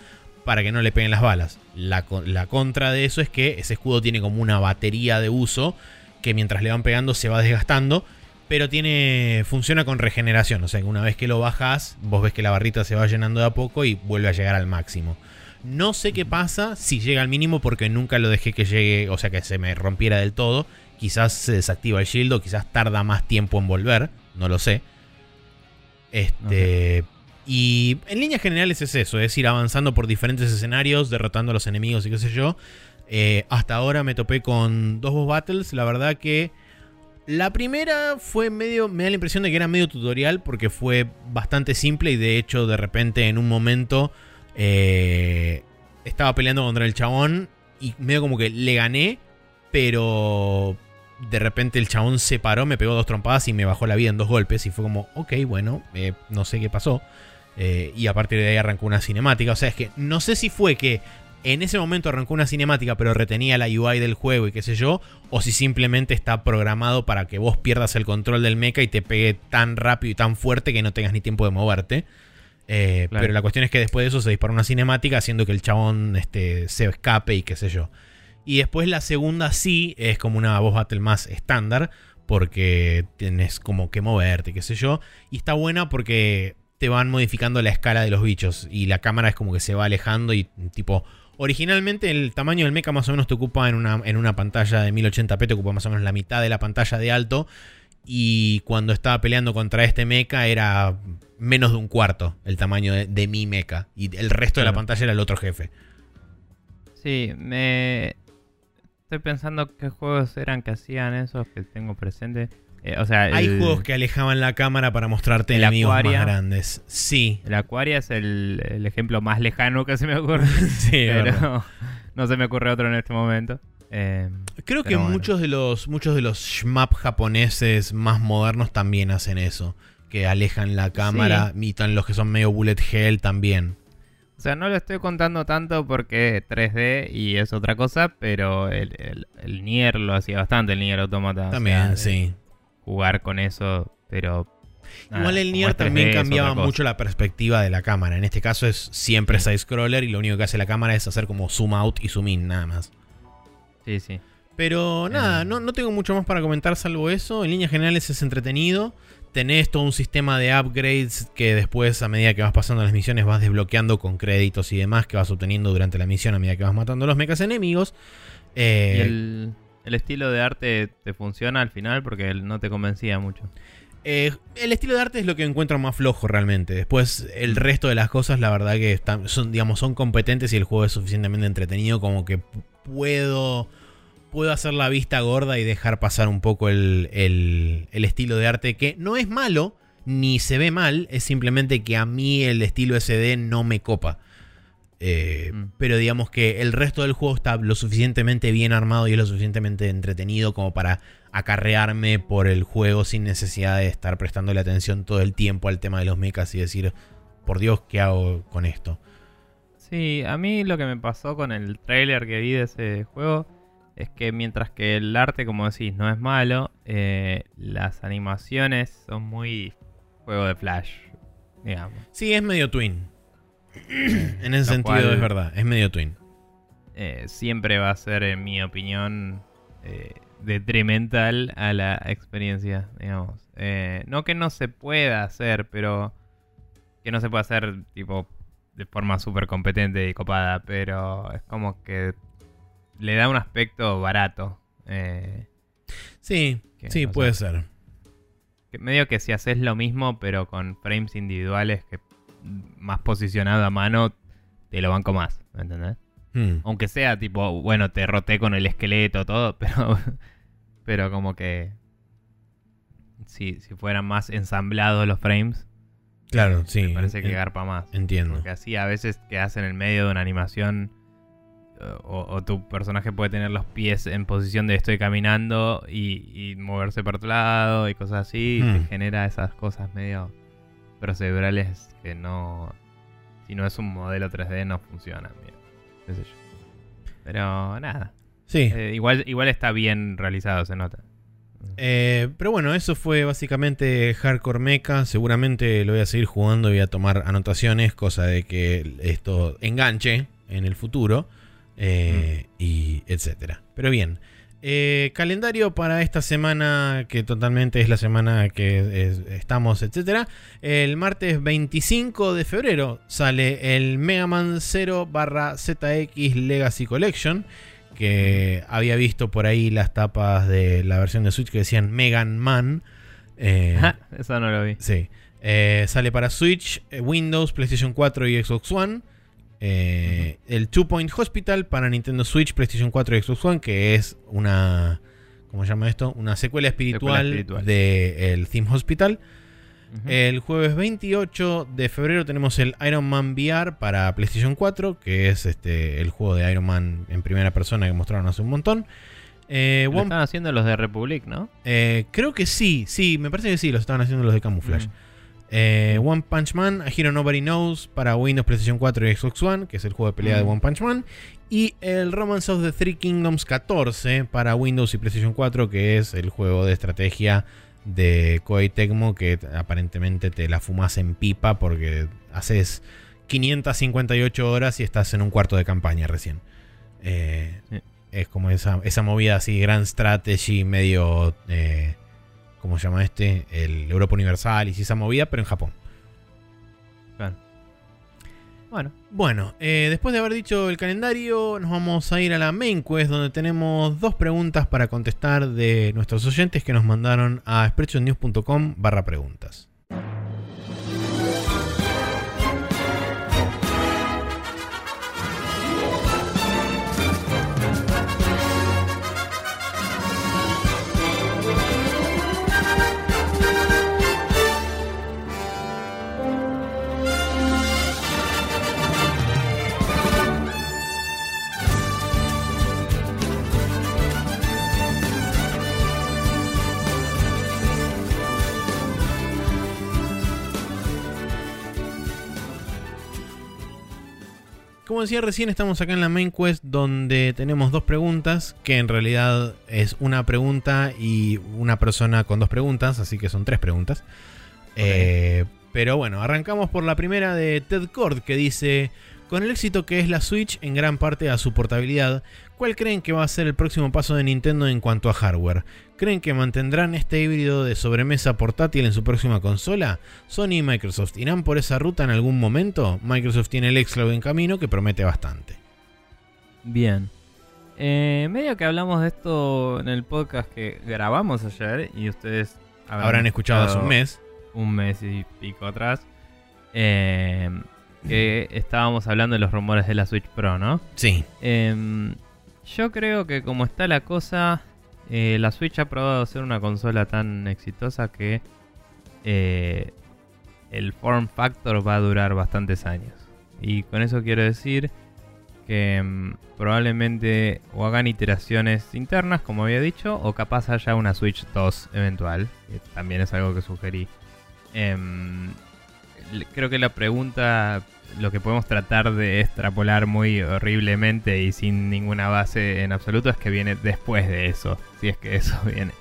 A: para que no le peguen las balas. La, la contra de eso es que ese escudo tiene como una batería de uso que mientras le van pegando se va desgastando pero tiene funciona con regeneración, o sea que una vez que lo bajas, vos ves que la barrita se va llenando de a poco y vuelve a llegar al máximo. No sé qué pasa si llega al mínimo porque nunca lo dejé que llegue, o sea que se me rompiera del todo. Quizás se desactiva el shield o quizás tarda más tiempo en volver, no lo sé. Este y en líneas generales es eso, es ir avanzando por diferentes escenarios, derrotando a los enemigos y qué sé yo. Eh, hasta ahora me topé con dos boss battles, la verdad que la primera fue medio, me da la impresión de que era medio tutorial porque fue bastante simple y de hecho de repente en un momento eh, estaba peleando contra el chabón y medio como que le gané, pero de repente el chabón se paró, me pegó dos trompadas y me bajó la vida en dos golpes y fue como, ok, bueno, eh, no sé qué pasó. Eh, y a partir de ahí arrancó una cinemática. O sea, es que no sé si fue que en ese momento arrancó una cinemática, pero retenía la UI del juego y qué sé yo, o si simplemente está programado para que vos pierdas el control del mecha y te pegue tan rápido y tan fuerte que no tengas ni tiempo de moverte. Eh, pero la cuestión es que después de eso se dispara una cinemática haciendo que el chabón este, se escape y qué sé yo. Y después la segunda sí es como una voz battle más estándar, porque tienes como que moverte, qué sé yo. Y está buena porque te van modificando la escala de los bichos y la cámara es como que se va alejando y tipo Originalmente el tamaño del mecha más o menos te ocupa en una, en una pantalla de 1080p, te ocupa más o menos la mitad de la pantalla de alto. Y cuando estaba peleando contra este mecha era menos de un cuarto el tamaño de, mi mecha. Y el resto de la pantalla era el otro jefe.
B: Sí, me... Estoy pensando qué juegos eran que hacían esos que tengo presente. Eh,
A: Hay juegos que alejaban la cámara para mostrarte enemigos más grandes. Sí.
B: El Aquaria es el, ejemplo más lejano que se me ocurre. sí, pero no se me ocurre otro en este momento.
A: Eh, Creo que muchos de los muchos de los shmup japoneses más modernos también hacen eso, que alejan la cámara, sí. los que son medio bullet hell también.
B: O sea, no lo estoy contando tanto porque es 3D y es otra cosa, pero el, Nier lo hacía bastante, el Nier Automata.
A: También, sí
B: jugar con eso, pero...
A: Igual el Nier también cambiaba mucho la perspectiva de la cámara. En este caso es siempre side-scroller y lo único que hace la cámara es hacer como zoom out y zoom in, nada más.
B: Sí, sí.
A: Pero nada, eh. no, no tengo mucho más para comentar salvo eso. En líneas generales es entretenido. Tenés todo un sistema de upgrades que después, a medida que vas pasando las misiones, vas desbloqueando con créditos y demás que vas obteniendo durante la misión a medida que vas matando a los mechas enemigos.
B: Eh, el, ¿El estilo de arte te funciona al final? Porque no te convencía mucho.
A: Eh, el estilo de arte es lo que encuentro más flojo realmente. Después, el resto de las cosas, la verdad que están, son, digamos, son competentes y el juego es suficientemente entretenido como que puedo, puedo hacer la vista gorda y dejar pasar un poco el, el estilo de arte que no es malo ni se ve mal, es simplemente que a mí el estilo SD no me copa. Eh, mm. Pero digamos que el resto del juego está lo suficientemente bien armado y es lo suficientemente entretenido como para acarrearme por el juego sin necesidad de estar prestándole atención todo el tiempo al tema de los mechas y decir, por Dios, ¿qué hago con esto?
B: Sí, a mí lo que me pasó con el trailer que vi de ese juego es que mientras que el arte, como decís, no es malo, eh, las animaciones son muy juego de flash, digamos.
A: Sí, es medio twin en ese sentido es verdad, es medio twin.
B: Eh, siempre va a ser, en mi opinión, eh, detrimental a la experiencia, digamos. Eh, no que no se pueda hacer, pero que no se pueda hacer tipo de forma súper competente y copada, pero es como que le da un aspecto barato.
A: sí, sí, puede ser.
B: Medio que si haces lo mismo, pero con frames individuales que más posicionado a mano, te lo banco más, ¿me entendés? Hmm. Aunque sea tipo, bueno, te roté con el esqueleto, todo, pero, pero como que si, si fueran más ensamblados los frames,
A: claro, sí.
B: Me parece que garpa más.
A: Entiendo.
B: Porque así a veces quedas en el medio de una animación o, tu personaje puede tener los pies en posición de estoy caminando y, moverse por otro lado y cosas así, y te hmm. genera esas cosas medio procedurales que no. Si no es un modelo 3D, no funcionan bien. Qué sé yo. Pero nada.
A: Sí.
B: Eh, igual, igual está bien realizado, se nota.
A: Eh, pero bueno, eso fue básicamente Hardcore Mecha. Seguramente lo voy a seguir jugando y voy a tomar anotaciones, cosa de que esto enganche en el futuro. eh, Y etcétera. Pero bien. Eh, calendario para esta semana, que totalmente es la semana que es- estamos, etcétera. El martes 25 de febrero sale el Mega Man 0 barra ZX Legacy Collection. Que había visto por ahí las tapas de la versión de Switch que decían Megan Man. Eh,
B: Eso no lo vi.
A: Sí. Eh, sale para Switch, eh, Windows, PlayStation 4 y Xbox One. Eh, El Two Point Hospital para Nintendo Switch, PlayStation 4 y Xbox One, que es una. ¿Cómo se llama esto? Una secuela espiritual,
B: espiritual.
A: del Theme Hospital. El jueves 28 de febrero tenemos el Iron Man VR para PlayStation 4, que es este el juego de Iron Man en primera persona que mostraron hace un montón. Eh,
B: Lo están haciendo los de Republic, ¿no?
A: eh, creo que sí, sí, me parece que sí, los estaban haciendo los de Camouflage.
B: Mm.
A: Eh, One Punch Man, A Hero Nobody Knows para Windows, PlayStation 4 y Xbox One, que es el juego de pelea de
B: Mm.
A: One Punch Man. Y el Romance of the Three Kingdoms 14 para Windows y PlayStation 4, que es el juego de estrategia de Koei Tecmo, que aparentemente te la fumas en pipa porque haces 558 horas y estás en un cuarto de campaña recién. Eh,
B: Sí.
A: Es como esa, esa movida así, gran strategy, medio... Eh, ¿Cómo se llama este? El Europa Universal y esa movida, pero en Japón.
B: Claro. Bueno,
A: Bueno, eh, después de haber dicho el calendario, nos vamos a ir a la main quest donde tenemos dos preguntas para contestar de nuestros oyentes que nos mandaron a spreadshotnews.com barra preguntas. Como decía recién, estamos acá en la main quest donde tenemos dos preguntas, que en realidad es una pregunta y una persona con dos preguntas, así que son tres preguntas. Eh, pero bueno, arrancamos por la primera de Ted Cord, que dice, con el éxito que es la Switch en gran parte a su portabilidad, ¿cuál creen que va a ser el próximo paso de Nintendo en cuanto a hardware? ¿Creen que mantendrán este híbrido de sobremesa portátil en su próxima consola? ¿Sony y Microsoft irán por esa ruta en algún momento? Microsoft tiene el xCloud en camino que promete bastante.
B: bien. Eh, medio que hablamos de esto en el podcast que grabamos ayer y ustedes
A: Habrán escuchado hace un mes.
B: un mes y pico atrás. eh, que estábamos hablando de los rumores de la Switch Pro, ¿no?
A: Sí.
B: Em, yo creo que como está la cosa, eh, la Switch ha probado ser una consola tan exitosa que eh, el form factor va a durar bastantes años. Y con eso quiero decir que em, probablemente o hagan iteraciones internas, como había dicho, o capaz haya una Switch 2 eventual, también es algo que sugerí. Em, creo que la pregunta, lo que podemos tratar de extrapolar muy horriblemente y sin ninguna base en absoluto es que viene después de eso, si es que eso viene.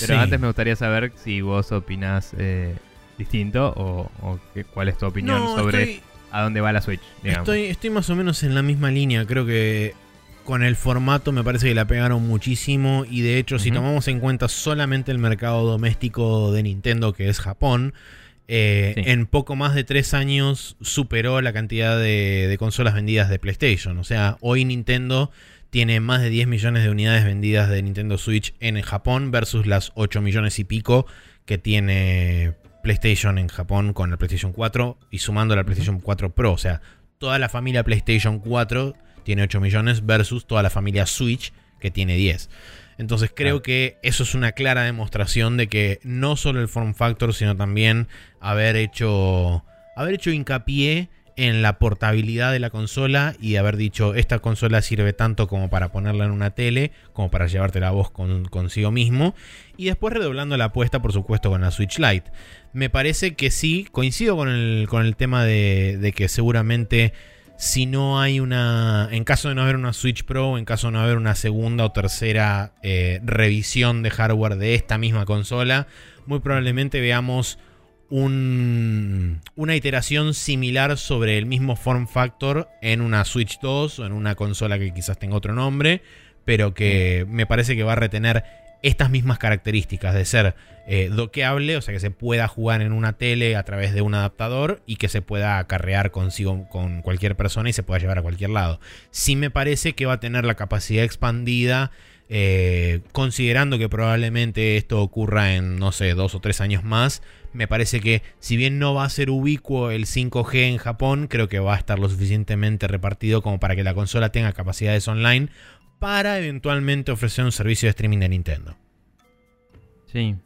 B: Pero
A: Sí.
B: antes me gustaría saber si vos opinás eh, distinto o, o qué- cuál es tu opinión
A: No,
B: sobre
A: estoy-
B: a dónde va la Switch. Digamos.
A: Estoy, estoy más o menos en la misma línea. Creo que con el formato me parece que la pegaron muchísimo. Y de hecho, si tomamos en cuenta solamente el mercado doméstico de Nintendo, que es Japón, eh,
B: Sí.
A: en poco más de tres años superó la cantidad de, de consolas vendidas de PlayStation. O sea, hoy Nintendo tiene más de 10 millones de unidades vendidas de Nintendo Switch en Japón versus las 8 millones y pico que tiene PlayStation en Japón con la PlayStation 4 y sumando la PlayStation 4 Pro. O sea, toda la familia PlayStation 4 tiene 8 millones versus toda la familia Switch que tiene 10. Entonces creo que eso es una clara demostración de que no solo el form factor, sino también haber hecho, haber hecho hincapié en la portabilidad de la consola y haber dicho esta consola sirve tanto como para ponerla en una tele, como para llevártela a vos con, consigo mismo y después redoblando la apuesta por supuesto con la Switch Lite. Me parece que sí, coincido con el, con el tema de, de que seguramente si no hay una, en caso de no haber una Switch Pro, en caso de no haber una segunda o tercera eh, revisión de hardware de esta misma consola, muy probablemente veamos un, una iteración similar sobre el mismo form factor en una Switch 2 o en una consola que quizás tenga otro nombre, pero que me parece que va a retener estas mismas características de ser eh, doqueable, o sea que se pueda jugar en una tele a través de un adaptador y que se pueda acarrear consigo con cualquier persona y se pueda llevar a cualquier lado. Sí me parece que va a tener la capacidad expandida. Eh, considerando que probablemente esto ocurra en, no sé, dos o tres años más, me parece que si bien no va a ser ubicuo el 5G en Japón, creo que va a estar lo suficientemente repartido como para que la consola tenga capacidades online para eventualmente ofrecer un servicio de streaming de Nintendo.
B: Sí,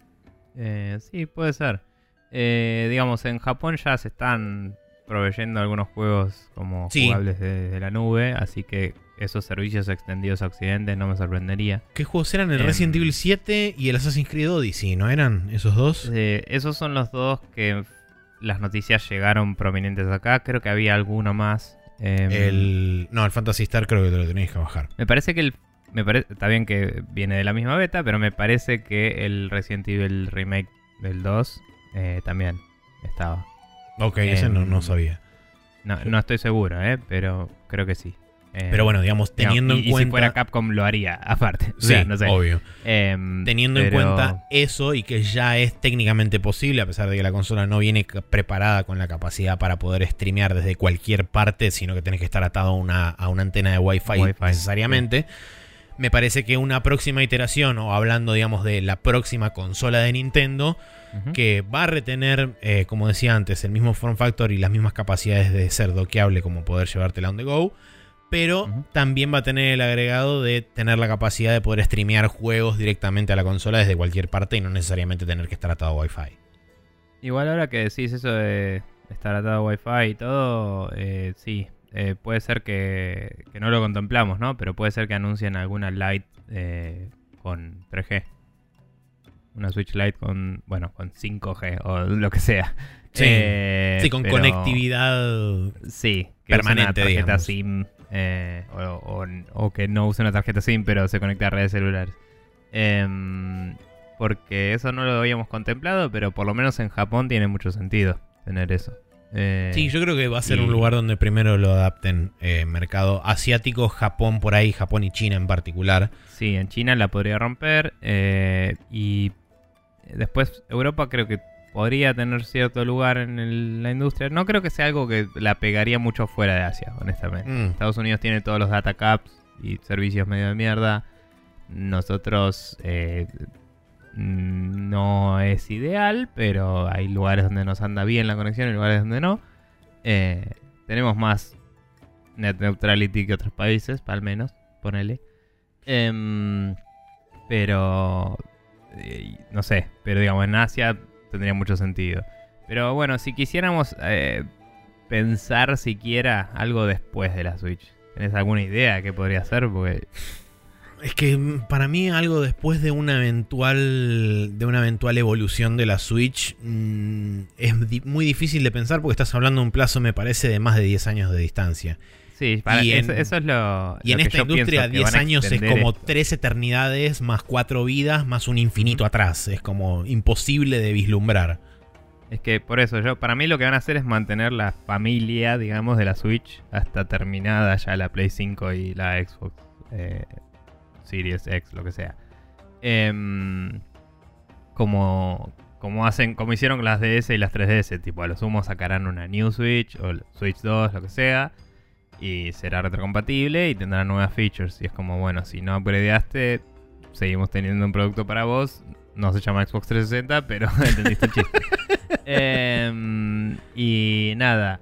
B: eh, sí, puede ser. Eh, digamos, en Japón ya se están proveyendo algunos juegos como jugables desde la nube, así que esos servicios extendidos a Occidente no me sorprendería.
A: ¿Qué juegos eran? El Resident em, Evil 7 y el Assassin's Creed Odyssey, ¿no eran esos dos?
B: Eh, esos son los dos que las noticias llegaron prominentes acá. Creo que había alguno más.
A: Em, el, no, el Fantasy Star creo que te lo tenéis que bajar.
B: Me parece que el. Me parece, está bien que viene de la misma beta, pero me parece que el Resident Evil Remake del 2 eh, también estaba.
A: Ok, ese no, no sabía.
B: No, no estoy seguro, ¿eh? pero creo que sí.
A: Eh, Pero bueno, digamos, teniendo en cuenta.
B: Y si fuera Capcom lo haría, aparte.
A: sí, no sé. obvio. Em, teniendo en cuenta eso y que ya es técnicamente posible, a pesar de que la consola no viene preparada con la capacidad para poder streamear desde cualquier parte, sino que tenés que estar atado a una, a una antena de Wi-Fi, necesariamente. Me parece que una próxima iteración, o hablando, digamos, de la próxima consola de Nintendo, que va a retener, eh, como decía antes, el mismo form factor y las mismas capacidades de ser doqueable como poder llevártela on the go pero también va a tener el agregado de tener la capacidad de poder streamear juegos directamente a la consola desde cualquier parte y no necesariamente tener que estar atado a Wi-Fi.
B: Igual ahora que decís eso de estar atado a Wi-Fi y todo, eh, sí, eh, puede ser que, no lo contemplamos, ¿no? Pero puede ser que anuncien alguna Lite eh, con 3G. Una Switch Lite con, bueno, con 5G o lo que sea.
A: Sí, con conectividad
B: sí, permanente, tarjeta SIM eh, o, que no use una tarjeta SIM pero se conecte a redes celulares. Em, porque eso no lo habíamos contemplado, pero por lo menos en Japón tiene mucho sentido tener eso.
A: Eh, sí, yo creo que va a ser un lugar donde primero lo adapten eh, mercado asiático, Japón por ahí, Japón y China en particular.
B: Sí, en China la podría romper y después Europa creo que podría tener cierto lugar en la industria. No creo que sea algo que la pegaría mucho fuera de Asia, honestamente. Mm. Estados Unidos tiene todos los data caps y servicios medio de mierda. Nosotros eh, no es ideal, pero hay lugares donde nos anda bien la conexión y lugares donde no. Eh, tenemos más net neutrality que otros países, al menos, ponele. Em, pero, eh, no sé, pero digamos, en Asia tendría mucho sentido. Pero bueno, si quisiéramos eh, pensar siquiera algo después de la Switch, ¿tenés alguna idea qué podría ser? Porque
A: es que mm, para mí algo después de una eventual de una eventual evolución de la Switch mm, es muy difícil de pensar porque estás hablando de un plazo me parece de más de 10 años de distancia.
B: Sí, y eso, es lo.
A: Y en esta industria, 10 años es como tres eternidades más cuatro vidas más un infinito atrás. Es como imposible de vislumbrar.
B: Es que por eso, yo para mí lo que van a hacer es mantener la familia, digamos, de la Switch hasta terminada ya la Play 5 y la Xbox eh, Series X, lo que sea. Em, como, como hacen, como hicieron las DS y las 3DS, tipo a lo sumo sacarán una New Switch o Switch 2, lo que sea y será retrocompatible y tendrá nuevas features. Y es como, bueno, si no upgradeaste, seguimos teniendo un producto para vos. No se llama Xbox 360, pero entendiste el chiste. Em, y nada,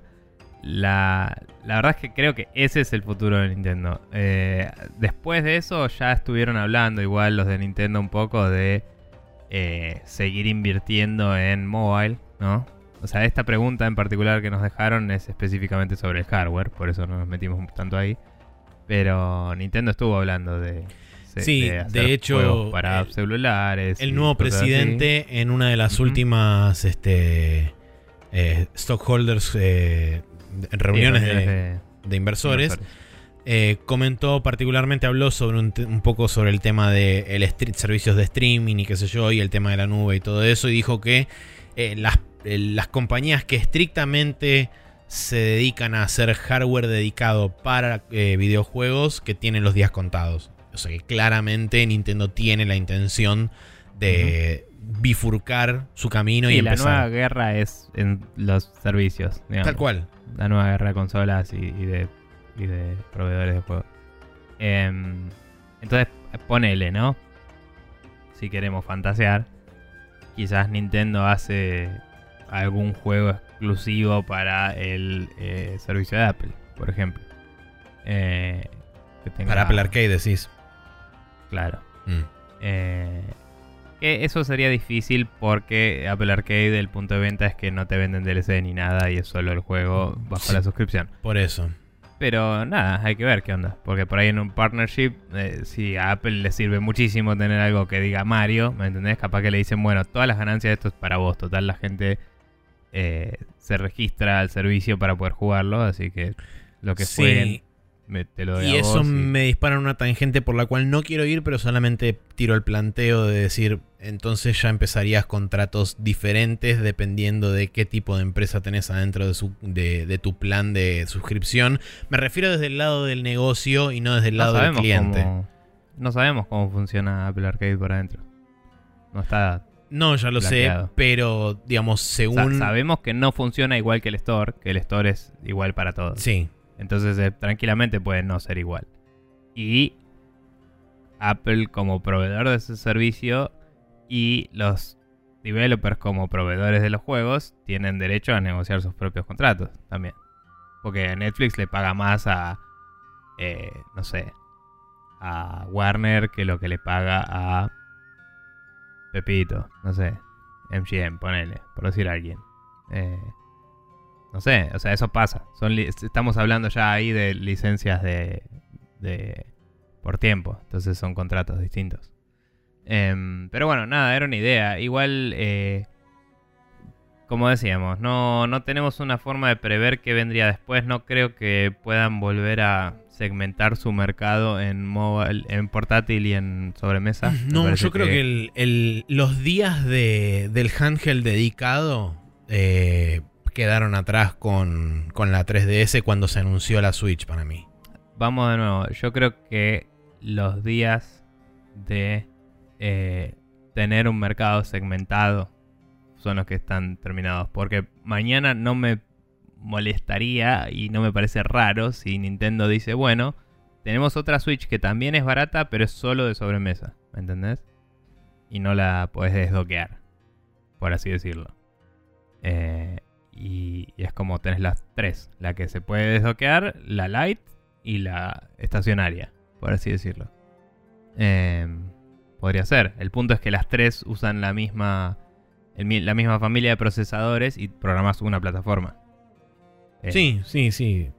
B: la, la, verdad es que creo que ese es el futuro de Nintendo. Eh, después de eso ya estuvieron hablando igual los de Nintendo un poco de eh, seguir invirtiendo en mobile, ¿no? O sea, esta pregunta en particular que nos dejaron es específicamente sobre el hardware, por eso no nos metimos tanto ahí. Pero Nintendo estuvo hablando de.
A: Sí, de, hecho.
B: Para celulares.
A: El nuevo presidente, en una de las últimas este, eh, stockholders, eh, reuniones de, de inversores, eh, comentó particularmente, habló sobre un, un poco sobre el tema de el servicios de streaming y qué sé yo, y el tema de la nube y todo eso, y dijo que eh, las, eh, las compañías que estrictamente se dedican a hacer hardware dedicado para videojuegos que tienen los días contados. O sea que claramente Nintendo tiene la intención de bifurcar su camino y
B: Sí, la
A: empezar.
B: nueva guerra es en los servicios. digamos.
A: Tal cual.
B: La nueva guerra de consolas y, y de, y de proveedores de juegos. Em, entonces, ponele, ¿no? Si queremos fantasear. Quizás Nintendo hace algún juego exclusivo para el eh, servicio de Apple, por ejemplo. Eh, que tenga-
A: Para Apple Arcade decís.
B: Claro.
A: Mm.
B: Eh, que eso sería difícil porque Apple Arcade, el punto de venta es que no te venden DLC ni nada y es solo el juego bajo
A: Sí.
B: la suscripción.
A: Por eso.
B: Pero nada, hay que ver qué onda. Porque por ahí en un partnership, eh, si a Apple le sirve muchísimo tener algo que diga Mario, ¿me entendés? Capaz que le dicen, bueno, todas las ganancias de esto es para vos. Total, la gente eh, se registra al servicio para poder jugarlo. Así que lo que
A: Sí.
B: fue, me- te lo doy
A: Y
B: a
A: eso
B: vos
A: me dispara en una tangente por la cual no quiero ir, pero solamente tiro el planteo de decir, entonces ya empezarías contratos diferentes dependiendo de qué tipo de empresa tenés adentro de, su, de, de tu plan de suscripción. Me refiero desde el lado del negocio y no desde el
B: no
A: lado del cliente.
B: Cómo, no sabemos cómo funciona Apple Arcade por adentro. No está.
A: No, ya lo sé, pero digamos,
B: sa-
A: según...
B: sabemos que no funciona igual que el Store, que el Store es igual para todos.
A: Sí,
B: Entonces, eh, tranquilamente puede no ser igual. Y Apple como proveedor de ese servicio y los developers como proveedores de los juegos tienen derecho a negociar sus propios contratos también. Porque Netflix le paga más a, eh, no sé, a Warner que lo que le paga a Pepito, no sé, MGM, ponele, por decir a alguien. Eh, no sé, o sea, eso pasa. Son estamos hablando ya ahí de licencias de, de por tiempo, entonces son contratos distintos. Em, pero bueno, nada, era una idea. Igual, eh, como decíamos, no, no tenemos una forma de prever qué vendría después. No creo que puedan volver a segmentar su mercado en mobile, en portátil y en sobremesa. Me
A: No, yo creo que el- el- los días de, del handheld dedicado eh, quedaron atrás con, con la 3DS cuando se anunció la Switch para mí.
B: Vamos de nuevo. Yo creo que los días de eh, tener un mercado segmentado son los que están terminados. Porque mañana no me molestaría y no me parece raro si Nintendo dice, bueno, tenemos otra Switch que también es barata, pero es solo de sobremesa. ¿Me entendés? Y no la podés desbloquear, por así decirlo. Eh, y, y es como tenés las tres. La que se puede desbloquear, la Lite y la estacionaria, por así decirlo. Eh, podría ser. El punto es que las tres usan la misma, el la misma familia de procesadores y programas una plataforma. Eh,
A: Sí, sí, sí.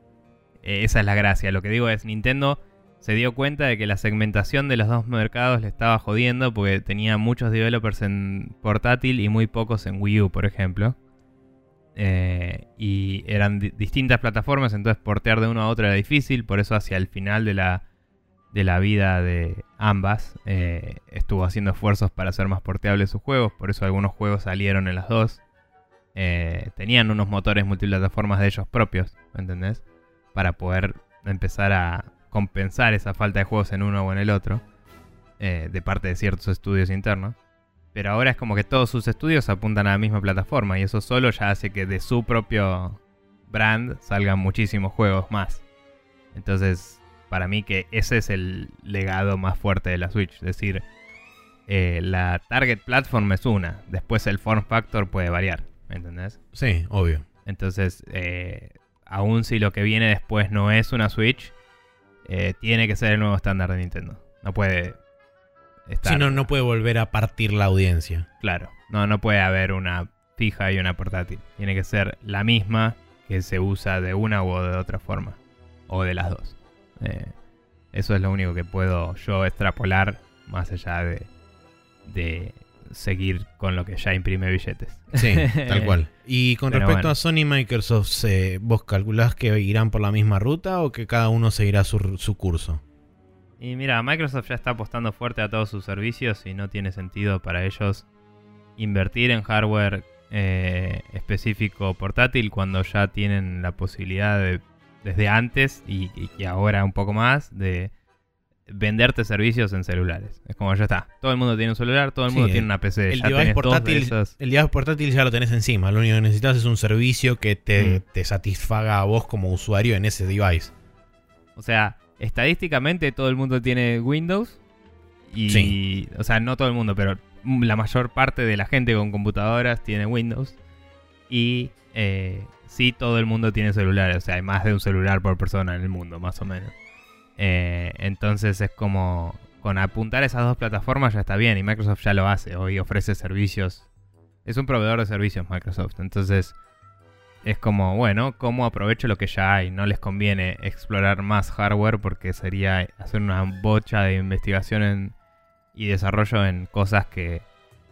B: eh, esa es la gracia. Lo que digo es, Nintendo se dio cuenta de que la segmentación de los dos mercados le estaba jodiendo porque tenía muchos developers en portátil y muy pocos en Wii U, por ejemplo. Eh, y eran di- distintas plataformas, entonces portear de uno a otro era difícil, por eso hacia el final de la, de la vida de ambas eh, estuvo haciendo esfuerzos para hacer más porteables sus juegos, por eso algunos juegos salieron en las dos. Eh, tenían unos motores multiplataformas de ellos propios, ¿me entendés? Para poder empezar a compensar esa falta de juegos en uno o en el otro, de parte de ciertos estudios internos. Pero ahora es como que todos sus estudios apuntan a la misma plataforma y eso solo ya hace que de su propio brand salgan muchísimos juegos más. Entonces, para mí que ese es el legado más fuerte de la Switch. Es decir, eh, la target platform es una, después el form factor puede variar, ¿me entendés?
A: Sí, obvio.
B: Entonces, eh, aun si lo que viene después no es una Switch, eh, tiene que ser el nuevo estándar de Nintendo. No puede estar.
A: Si no, no puede volver a partir la audiencia.
B: Claro, no, no puede haber una fija y una portátil. Tiene que ser la misma que se usa de una u de otra forma. O de las dos. Eh, eso es lo único que puedo yo extrapolar más allá de, de seguir con lo que ya imprime billetes.
A: Sí, tal cual. Y con respecto a Sony y Microsoft, ¿vos calculás que irán por la misma ruta o que cada uno seguirá su, curso?
B: Y mira, Microsoft ya está apostando fuerte a todos sus servicios y no tiene sentido para ellos invertir en hardware eh, específico portátil cuando ya tienen la posibilidad de, desde antes y ahora un poco más, de venderte servicios en celulares. Es como ya está. Todo el mundo tiene un celular, todo el mundo tiene una PC.
A: El device, portátil, el device portátil ya lo tenés encima. Lo único que necesitas es un servicio que te, mm. te satisfaga a vos como usuario en ese device.
B: O sea, estadísticamente todo el mundo tiene Windows. Y, o sea, no todo el mundo, pero la mayor parte de la gente con computadoras tiene Windows. Y eh, sí, todo el mundo tiene celulares. O sea, hay más de un celular por persona en el mundo, más o menos. Eh, entonces es como con apuntar esas dos plataformas ya está bien y Microsoft ya lo hace. Hoy ofrece servicios. Es un proveedor de servicios Microsoft. Entonces es como, bueno, ¿cómo aprovecho lo que ya hay? No les conviene explorar más hardware porque sería hacer una bocha de investigación y desarrollo en cosas que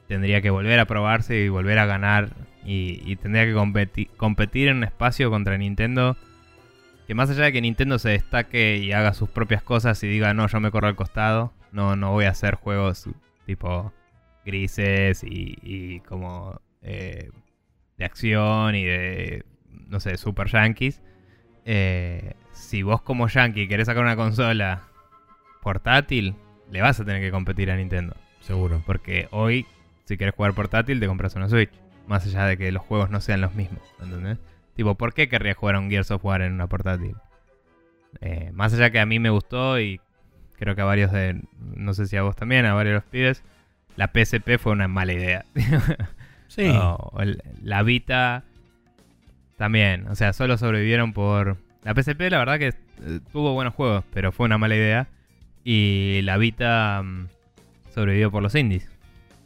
B: tendría que volver a probarse y volver a ganar y, tendría que competir en un espacio contra Nintendo que más allá de que Nintendo se destaque y haga sus propias cosas y diga, no, yo me corro al costado, no, no voy a hacer juegos tipo grises y, como eh, de acción y de, no sé, super yankees. Eh, si vos como yankee querés sacar una consola portátil, le vas a tener que competir a Nintendo.
A: Seguro.
B: Porque hoy, si querés jugar portátil, te compras una Switch. Más allá de que los juegos no sean los mismos, ¿entendés? Tipo, ¿por qué querría jugar a un Gears of War en una portátil? Eh, más allá que a mí me gustó y creo que a varios de. No sé si a vos también, a varios de los pibes. La PSP fue una mala idea.
A: sí.
B: la Vita también. O sea, solo sobrevivieron por. La PSP, la verdad que eh, tuvo buenos juegos, pero fue una mala idea. Y la Vita mm, sobrevivió por los indies.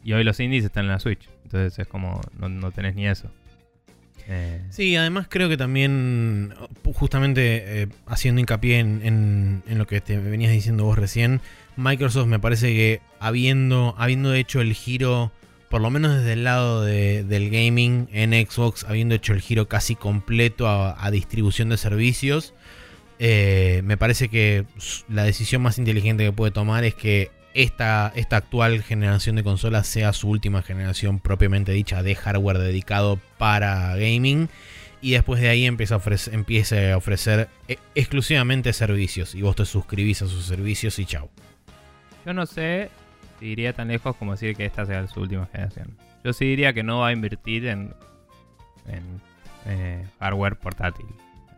B: Y hoy los indies están en la Switch. Entonces es como, no tenés ni eso.
A: Eh, sí, además creo que también, justamente eh, haciendo hincapié en, lo que te venías diciendo vos recién, Microsoft me parece que habiendo, habiendo hecho el giro, por lo menos desde el lado del gaming en Xbox, habiendo hecho el giro casi completo a, distribución de servicios, eh, me parece que la decisión más inteligente que puede tomar es que esta, esta actual generación de consolas sea su última generación propiamente dicha de hardware dedicado para gaming. Y después de ahí empieza a ofrecer, empiece a ofrecer e, exclusivamente servicios. Y vos te suscribís a sus servicios y chau.
B: Yo no sé iría tan lejos como decir que esta sea su última generación. Yo sí diría que no va a invertir en, eh, hardware portátil.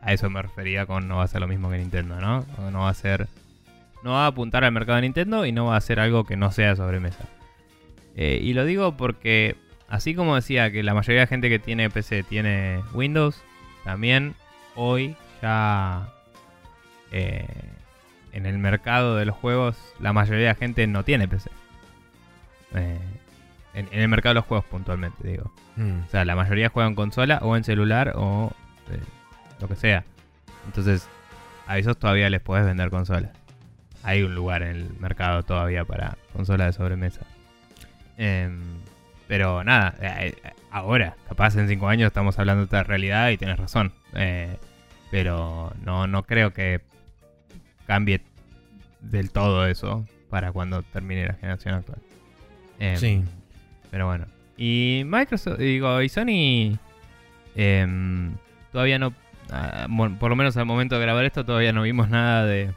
B: A eso me refería con no va a ser lo mismo que Nintendo, ¿no? No va a ser no va a apuntar al mercado de Nintendo y no va a hacer algo que no sea sobremesa. Eh, y lo digo porque, así como decía que la mayoría de gente que tiene PC tiene Windows, también hoy ya eh, en el mercado de los juegos la mayoría de gente no tiene PC. Eh, en, el mercado de los juegos puntualmente, digo. Mm. O sea, la mayoría juega en consola o en celular o lo que sea. Entonces, a esos todavía les puedes vender consolas hay un lugar en el mercado todavía para consolas de sobremesa. Em, pero nada, eh, eh, ahora, capaz en 5 años estamos hablando de esta realidad y tienes razón. Eh, pero no, no creo que cambie del todo eso para cuando termine la generación actual.
A: Em, sí.
B: Pero bueno. Y Microsoft, digo, y Sony em, todavía no, ah, por lo menos al momento de grabar esto, todavía no vimos nada de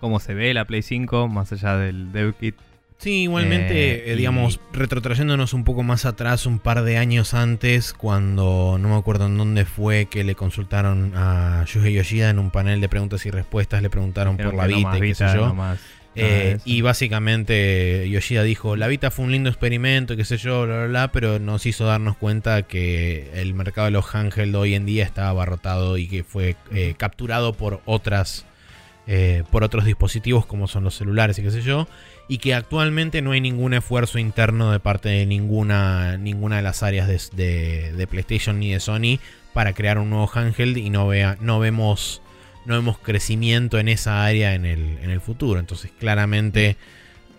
B: cómo se ve la Play 5, más allá del dev kit.
A: Sí, igualmente, eh, eh, digamos, retrotrayéndonos un poco más atrás, un par de años antes, cuando no me acuerdo en dónde fue que le consultaron a Yuhei Yoshida en un panel de preguntas y respuestas, le preguntaron por la Vita y qué sé yo. Eh, y básicamente Yoshida dijo, la Vita fue un lindo experimento, qué sé yo, bla, bla, bla, pero nos hizo darnos cuenta que el mercado de los handheld hoy en día estaba abarrotado y que fue capturado por otras eh, por otros dispositivos como son los celulares y qué sé yo, y que actualmente no hay ningún esfuerzo interno de parte de ninguna, ninguna de las áreas de, PlayStation ni de Sony para crear un nuevo handheld y no, vea, no, vemos, no vemos crecimiento en esa área en el, en el futuro. Entonces claramente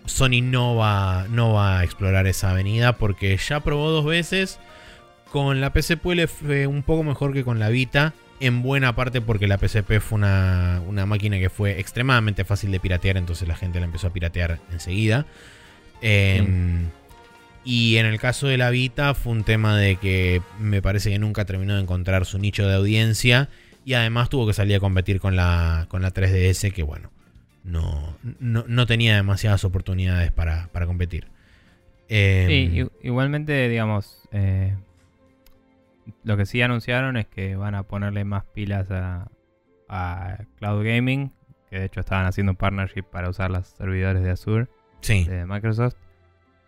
A: Sony no va, no va a explorar esa avenida porque ya probó dos veces. Con la le fue un poco mejor que con la Vita. En buena parte porque la PSP fue una, una máquina que fue extremadamente fácil de piratear. Entonces la gente la empezó a piratear enseguida. Em, y en el caso de la Vita fue un tema de que me parece que nunca terminó de encontrar su nicho de audiencia. Y además tuvo que salir a competir con la, con la 3DS que bueno, no, no, tenía demasiadas oportunidades para, competir.
B: Em, sí, igualmente, digamos, eh, lo que sí anunciaron es que van a ponerle más pilas a, Cloud Gaming, que de hecho estaban haciendo un partnership para usar los servidores de Azure de Microsoft.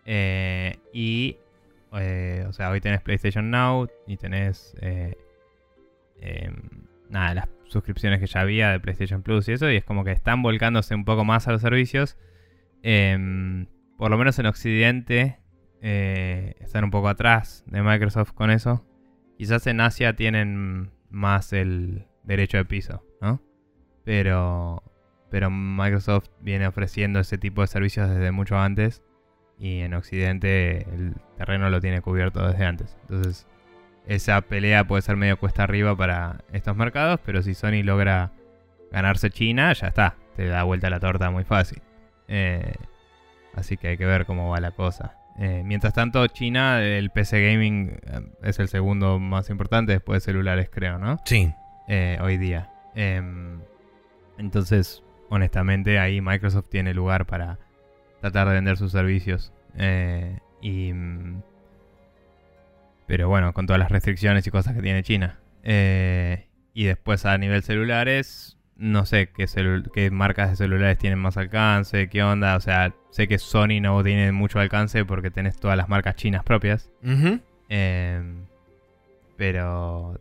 B: Eh, y, eh, o sea, hoy tenés PlayStation Now y tenés, em, nada, las suscripciones que ya había de PlayStation Plus y eso, y es como que están volcándose un poco más a los servicios. Em, por lo menos en Occidente eh, están un poco atrás de Microsoft con eso. Quizás en Asia tienen más el derecho de piso, ¿no? Pero, pero Microsoft viene ofreciendo ese tipo de servicios desde mucho antes y en Occidente el terreno lo tiene cubierto desde antes. Entonces esa pelea puede ser medio cuesta arriba para estos mercados, pero si Sony logra ganarse China, ya está, te da vuelta la torta muy fácil. Eh, así que hay que ver cómo va la cosa. Eh, mientras tanto, China, el PC Gaming eh, es el segundo más importante después de celulares, creo, ¿no?
A: Sí.
B: hoy día. Em, entonces, honestamente, ahí Microsoft tiene lugar para tratar de vender sus servicios. y mm, pero bueno, con todas las restricciones y cosas que tiene China. Eh, y después a nivel celulares, no sé qué, qué marcas de celulares tienen más alcance, qué onda. O sea, sé que Sony no tiene mucho alcance porque tenés todas las marcas chinas propias. Em, pero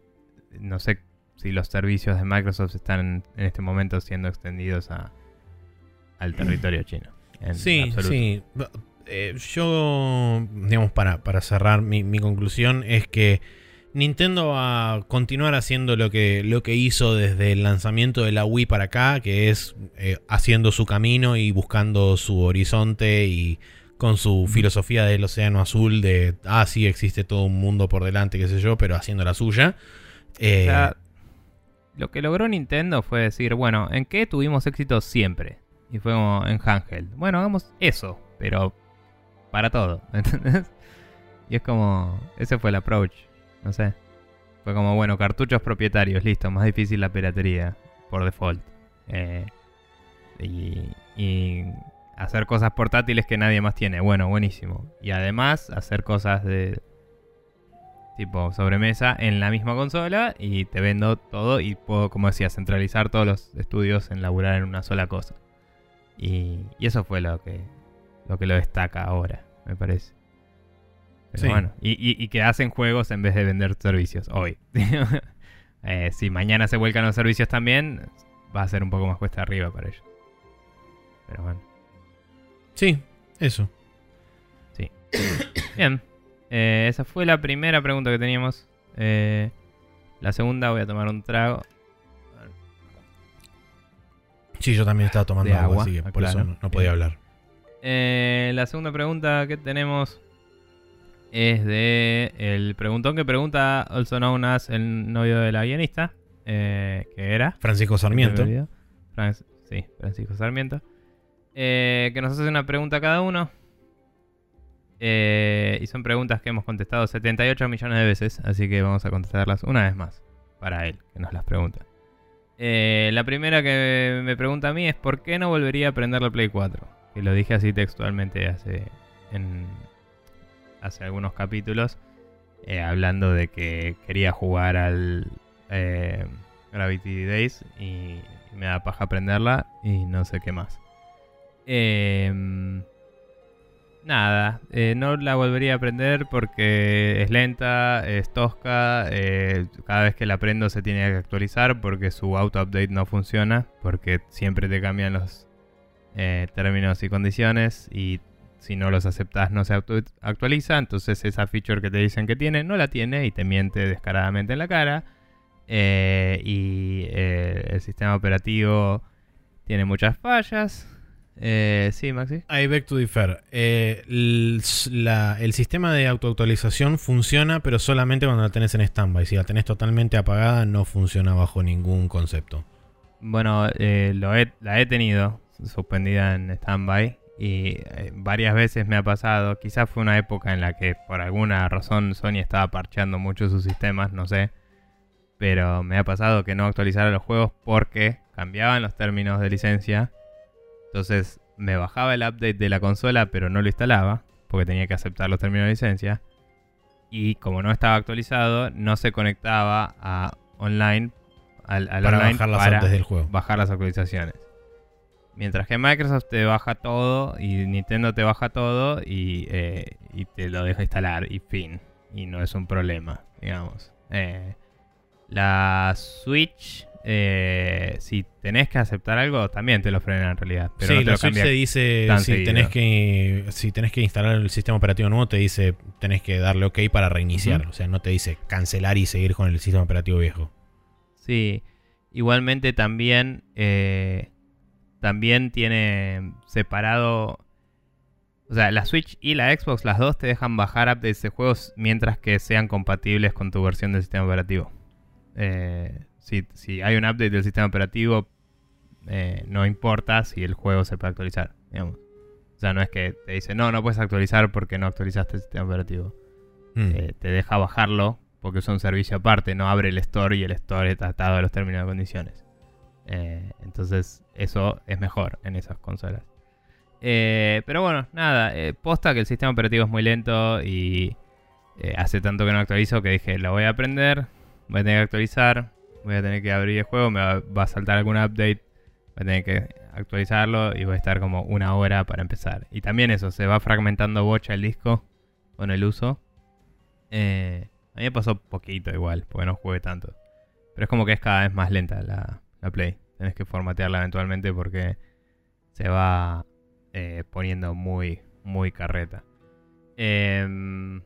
B: no sé si los servicios de Microsoft están en, este momento siendo extendidos a, al territorio chino.
A: sí, sí. Eh, yo, digamos, para, cerrar mi, conclusión es que Nintendo va a continuar haciendo lo que, lo que hizo desde el lanzamiento de la Wii para acá, que es eh, haciendo su camino y buscando su horizonte y con su filosofía del océano azul de, ah, sí, existe todo un mundo por delante, qué sé yo, pero haciendo la suya.
B: Eh, lo que logró Nintendo fue decir, bueno, ¿en qué tuvimos éxito siempre? Y fue como en handheld. Bueno, hagamos eso, pero para todo, ¿entendés? Y es como, ese fue el approach, no sé. Fue como, bueno, cartuchos propietarios, listo, más difícil la piratería, por default. Eh, y, hacer cosas portátiles que nadie más tiene, bueno, buenísimo. Y además hacer cosas de tipo sobremesa en la misma consola y te vendo todo y puedo, como decía, centralizar todos los estudios en laburar en una sola cosa. Y, y eso fue lo que, lo que lo destaca ahora, me parece. bueno, y, que hacen juegos en vez de vender servicios hoy. Eh, si mañana se vuelcan los servicios también, va a ser un poco más cuesta arriba para ellos. Pero bueno.
A: Sí, eso.
B: Sí. Bien. Eh, esa fue la primera pregunta que teníamos. Eh, la segunda voy a tomar un trago.
A: Sí, yo también estaba tomando agua, así que por eso no podía hablar.
B: Eh, la segunda pregunta que tenemos es de el preguntón que pregunta, also known as el novio de la guionista, eh, que era
A: Francisco Sarmiento.
B: sí, Francisco Sarmiento. Eh, que nos hace una pregunta cada uno. y son preguntas que hemos contestado 78 millones de veces, así que vamos a contestarlas una vez más para él, que nos las pregunta. la primera que me pregunta a mí es ¿por qué no volvería a prender la Play 4? Que lo dije así textualmente hace, en, hace algunos capítulos, eh, hablando de que quería jugar al eh, Gravity Days y, me da paja aprenderla y no sé qué más. Em, nada, eh, no la volvería a aprender porque es lenta, es tosca, cada vez que la aprendo se tiene que actualizar porque su auto-update no funciona, porque siempre te cambian los eh, términos y condiciones y si no los aceptas no se actualiza, entonces esa feature que te dicen que tiene no la tiene y te miente descaradamente en la cara. Eh, y eh, el sistema operativo tiene muchas fallas. Eh, sí, Maxi.
A: I beg to differ. El, la- el sistema de autoactualización funciona, pero solamente cuando la tenés en standby. Si la tenés totalmente apagada, no funciona bajo ningún concepto.
B: Bueno, lo he- la he tenido suspendida en standby y eh, varias veces me ha pasado. Quizás fue una época en la que por alguna razón Sony estaba parcheando mucho sus sistemas, no sé. Pero me ha pasado que no actualizara los juegos porque cambiaban los términos de licencia. Entonces me bajaba el update de la consola, pero no lo instalaba porque tenía que aceptar los términos de licencia. Y como no estaba actualizado, no se conectaba a online al, al
A: Para
B: online
A: bajarlas
B: para
A: antes del juego.
B: bajar las actualizaciones. Mientras que Microsoft te baja todo y Nintendo te baja todo y, eh, y te lo deja instalar y fin. Y no es un problema, digamos. Eh, la Switch, eh, si tenés que aceptar algo, también te lo frena en realidad. Pero
A: sí,
B: no te
A: la
B: lo
A: Switch te dice si
B: seguido.
A: tenés, que, si tenés que instalar el sistema operativo nuevo, te dice tenés que darle OK para reiniciar. O sea, no te dice cancelar y seguir con el sistema operativo viejo.
B: Sí, igualmente también, eh, también tiene separado, o sea, la Switch y la Xbox, las dos te dejan bajar updates de juegos mientras que sean compatibles con tu versión del sistema operativo. Eh, si, si hay un update del sistema operativo, eh, no importa si el juego se puede actualizar, digamos. O sea, no es que te dice, no, no puedes actualizar porque no actualizaste el sistema operativo
A: Mm.
B: eh, te deja bajarlo porque es un servicio aparte, no abre el store y el store está atado a los términos y condiciones. Eh, entonces eso es mejor en esas consolas. Eh, pero bueno, nada, eh, posta que el sistema operativo es muy lento y hace tanto que no actualizo que dije, lo voy a aprender, voy a tener que actualizar, voy a tener que abrir el juego, me va, a saltar algún update, voy a tener que actualizarlo y voy a estar como una hora para empezar. Y también eso, se va fragmentando bocha el disco con el uso. A mí me pasó poquito igual, porque no jugué tanto. Pero es como que es cada vez más lenta la, la Play. Tenés que formatearla eventualmente porque se va eh, poniendo muy, muy carreta. Em,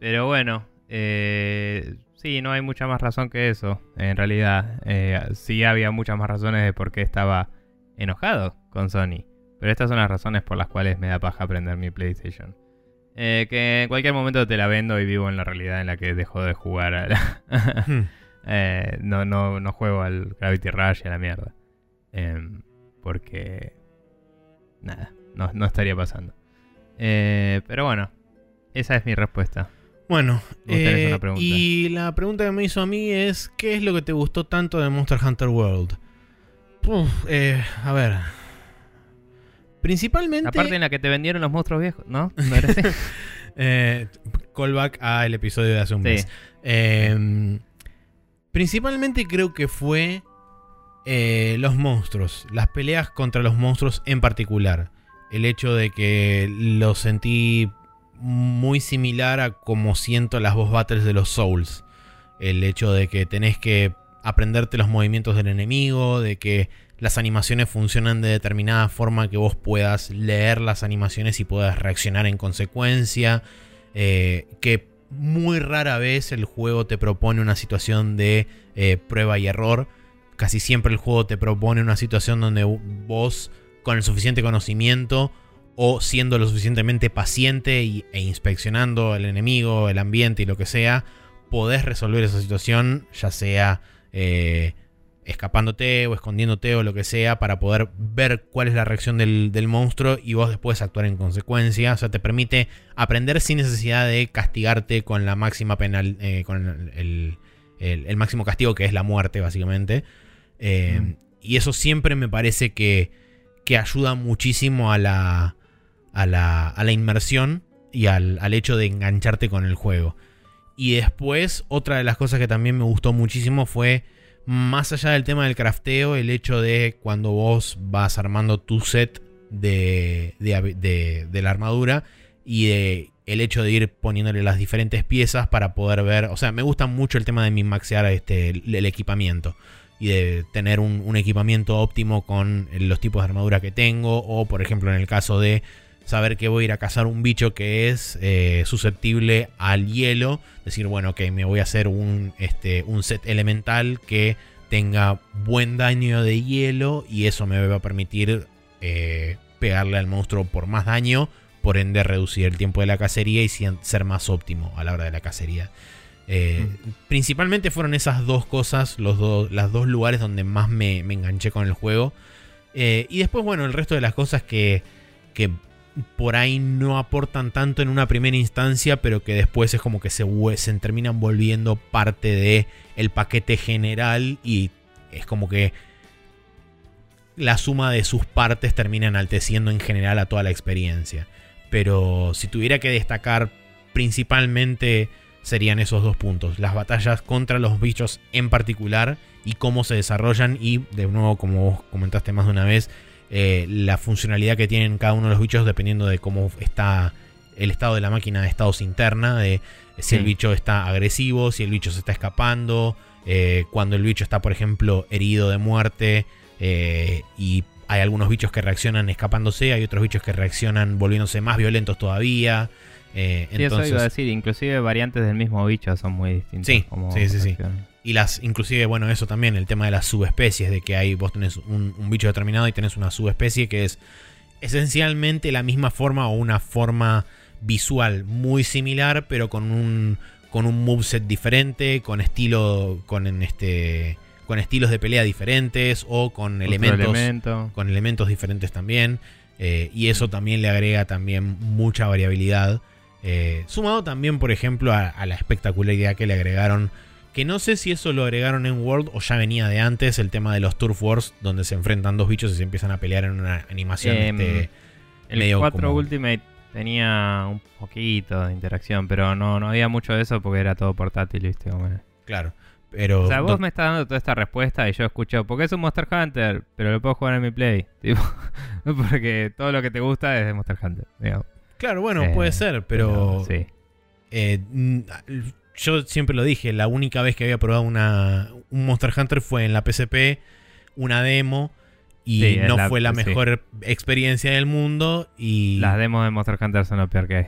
B: pero bueno, eh, sí, no hay mucha más razón que eso. En realidad, Eh, sí había muchas más razones de por qué estaba enojado con Sony. Pero estas son las razones por las cuales me da paja aprender mi PlayStation. Eh, que en cualquier momento te la vendo y vivo en la realidad en la que dejo de jugar a la-
A: Mm.
B: Eh, no, no, no juego al Gravity Rush y a la mierda. Em, porque. Nada, no, no estaría pasando. Eh, pero bueno, esa es mi respuesta.
A: Bueno, eh,
B: una pregunta.
A: y la pregunta que me hizo a mí es: ¿qué es lo que te gustó tanto de Monster Hunter World? Uf, a ver. Principalmente.
B: La parte en la que te vendieron los monstruos viejos, ¿no? ¿No era así?
A: Callback al episodio de hace un
B: Sí.
A: mes. Principalmente creo que fue eh, los monstruos, las peleas contra los monstruos en particular. El hecho de que lo sentí muy similar a como siento las boss battles de los Souls. El hecho de que tenés que aprenderte los movimientos del enemigo, de que las animaciones funcionan de determinada forma que vos puedas leer las animaciones y puedas reaccionar en consecuencia. eh, que muy rara vez el juego te propone una situación de eh, prueba y error. Casi siempre el juego te propone una situación donde vos, con el suficiente conocimiento o siendo lo suficientemente paciente y- e inspeccionando el enemigo, el ambiente y lo que sea, podés resolver esa situación, ya sea eh, escapándote o escondiéndote o lo que sea, para poder ver cuál es la reacción del, del monstruo y vos después actuar en consecuencia. O sea, te permite aprender sin necesidad de castigarte con la máxima penal, eh, con el, el- máximo castigo que es la muerte, básicamente. Eh,
B: Mm.
A: Y eso siempre me parece que, que ayuda muchísimo a la, a la, a la inmersión y al, al hecho de engancharte con el juego. Y después, otra de las cosas que también me gustó muchísimo fue, más allá del tema del crafteo, el hecho de cuando vos vas armando tu set de, de, la armadura y de el hecho de ir poniéndole las diferentes piezas para poder ver. O sea, me gusta mucho el tema de min-maxear este, el, el equipamiento y de tener un, un equipamiento óptimo con los tipos de armadura que tengo. O, por ejemplo, en el caso de saber que voy a ir a cazar un bicho que es eh, susceptible al hielo. Decir, bueno, ok, me voy a hacer un, este, un set elemental que tenga buen daño de hielo y eso me va a permitir eh, pegarle al monstruo por más daño, por ende reducir el tiempo de la cacería y ser más óptimo a la hora de la cacería. Eh, mm. Principalmente fueron esas dos cosas, los dos, las dos lugares donde más me, enganché con el juego. Eh, y después, bueno, el resto de las cosas que, que por ahí no aportan tanto en una primera instancia, pero que después es como que se, se terminan volviendo parte de el paquete general y es como que la suma de sus partes termina enalteciendo en general a toda la experiencia. Pero si tuviera que destacar principalmente serían esos dos puntos, las batallas contra los bichos en particular y cómo se desarrollan y de nuevo como vos comentaste más de una vez, eh, la funcionalidad que tienen cada uno de los bichos dependiendo de cómo está el estado de la máquina de estados interna, de si el bicho está agresivo, si el bicho se está escapando, eh, cuando el bicho está por ejemplo herido de muerte eh, y hay algunos bichos que reaccionan escapándose, hay otros bichos que reaccionan volviéndose más violentos todavía.
B: Eh, eso iba a decir, inclusive variantes del mismo bicho son muy distintas.
A: Sí, sí, sí, sí, Y las, inclusive, bueno, eso también, el tema de las subespecies, de que hay, vos tenés un, bicho determinado y tenés una subespecie que es esencialmente la misma forma o una forma visual muy similar, pero con un, con un moveset diferente, con estilo, con este con estilos de pelea diferentes o con elementos con elementos diferentes también eh, y eso también le agrega también mucha variabilidad eh, sumado también, por ejemplo, a, la espectacularidad que le agregaron. Que no sé si eso lo agregaron en World o ya venía de antes, el tema de los Turf Wars, donde se enfrentan dos bichos y se empiezan a pelear en una animación. Em, este,
B: el 4 Ultimate tenía un poquito de interacción, pero no, no había mucho de eso porque era todo portátil, ¿viste?
A: Claro. Pero,
B: o sea, vos me estás dando toda esta respuesta y yo escucho, porque es un Monster Hunter, pero lo puedo jugar en mi Play. porque todo lo que te gusta es de Monster Hunter. Digamos.
A: Claro, bueno, puede eh, ser, pero. Eh, yo siempre lo dije, la única vez que había probado una, un Monster Hunter fue en la PSP, una demo. Y no fue la mejor experiencia del mundo. Y
B: Las demos de Monster Hunter son lo peor que hay.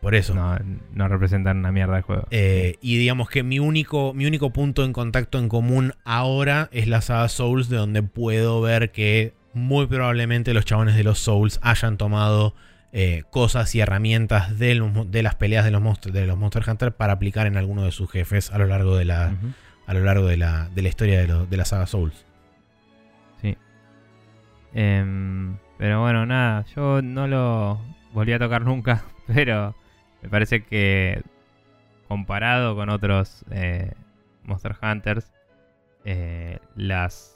A: Por eso.
B: No, representan una mierda de juego.
A: Eh, y digamos que mi único, mi único punto en contacto en común ahora es la saga Souls, de donde puedo ver que muy probablemente los chabones de los Souls hayan tomado eh, cosas y herramientas de, las peleas de los, monstruos, de los Monster Hunter para aplicar en alguno de sus jefes a lo largo de la, a lo largo de la, de la historia de, la saga Souls.
B: Sí. Em, pero bueno, nada, yo no lo volví a tocar nunca, pero me parece que comparado con otros eh, Monster Hunters, eh, las...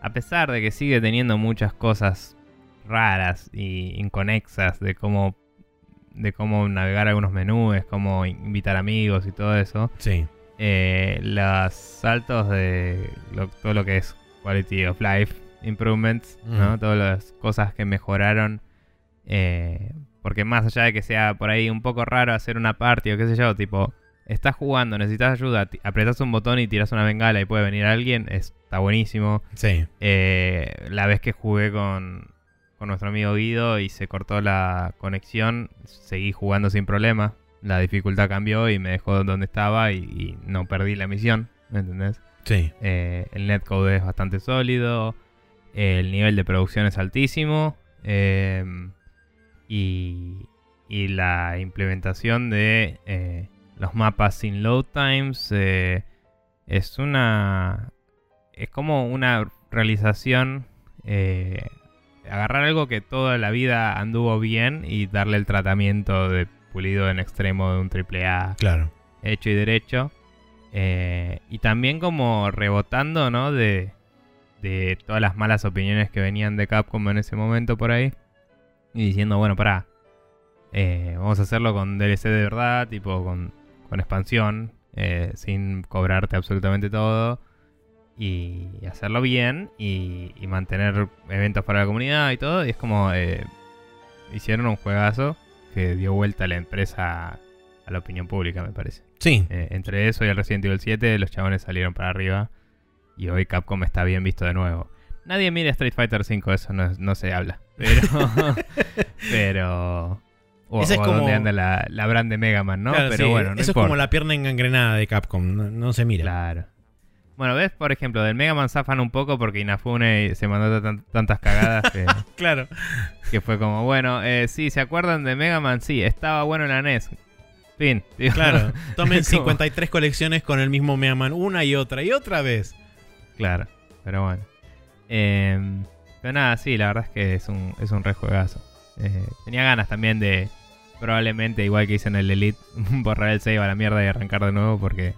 B: A pesar de que sigue teniendo muchas cosas raras y inconexas de cómo de cómo navegar algunos menús, cómo invitar amigos y todo eso.
A: Sí.
B: Eh, los saltos de todo lo que es quality of life improvements, ¿no? Todas las cosas que mejoraron. Eh, porque más allá de que sea por ahí un poco raro hacer una party o qué sé yo, tipo, estás jugando, necesitas ayuda, apretas un botón y tiras una bengala y puede venir alguien, está buenísimo.
A: Sí.
B: Eh, la vez que jugué con, con nuestro amigo Guido y se cortó la conexión, seguí jugando sin problema. La dificultad cambió y me dejó donde estaba y, no perdí la misión, ¿me entendés?
A: Sí.
B: Eh, el netcode es bastante sólido, el nivel de producción es altísimo em, y, y, la implementación de eh, los mapas sin load times eh, es una... es como una realización agarrar algo que toda la vida anduvo bien y darle el tratamiento de pulido en extremo de un triple A
A: claro.
B: hecho y derecho. Eh, y también como rebotando, ¿no? De, de todas las malas opiniones que venían de Capcom en ese momento por ahí. Y diciendo, bueno, pará. Eh, vamos a hacerlo con DLC de verdad, tipo con, con expansión, eh, sin cobrarte absolutamente todo y hacerlo bien y, mantener eventos para la comunidad y todo. Y es como eh, hicieron un juegazo que dio vuelta a la empresa a la opinión pública, me parece.
A: Sí.
B: Eh, entre eso y el Resident Evil 7, los chabones salieron para arriba y hoy Capcom está bien visto de nuevo. Nadie mira Street Fighter 5, eso no, se habla. Pero. pero. O, es como... donde anda la, la brand de Mega Man, ¿no? pero bueno,
A: Eso es como la pierna engangrenada de Capcom, no, no se mira.
B: Claro. Bueno, ves, por ejemplo, del Mega Man zafan un poco porque Inafune se mandó tan- tantas cagadas que,
A: Claro.
B: que fue como, bueno, eh, sí, ¿se acuerdan de Mega Man? Sí, estaba bueno en la NES. Fin. digo.
A: Claro. Tomen
B: Como-
A: 53 colecciones con el mismo Mega Man una y otra y otra vez.
B: Claro, pero bueno. Eh, pero nada, sí, la verdad es que es un, es un re juegazo. Eh, tenía ganas también de, probablemente, igual que hice en el Elite, borrar el save a la mierda y arrancar de nuevo porque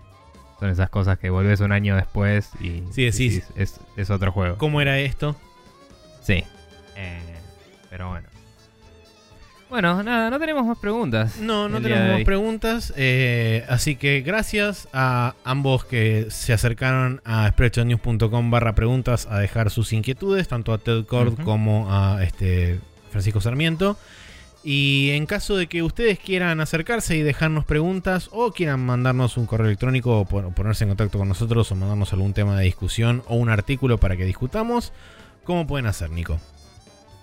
B: son esas cosas que volvés un año después y
A: Sí, decís.
B: es, es otro juego.
A: ¿Cómo era esto?
B: Sí. Eh, pero bueno. Bueno, nada, no tenemos más preguntas.
A: No, no tenemos más preguntas. eh, así que gracias a ambos que se acercaron a spreadshotnews.com barra preguntas a dejar sus inquietudes, tanto a Ted Cord como a este Francisco Sarmiento. Y en caso de que ustedes quieran acercarse y dejarnos preguntas o quieran mandarnos un correo electrónico o pon- ponerse en contacto con nosotros o mandarnos algún tema de discusión o un artículo para que discutamos, ¿cómo pueden hacer, Nico?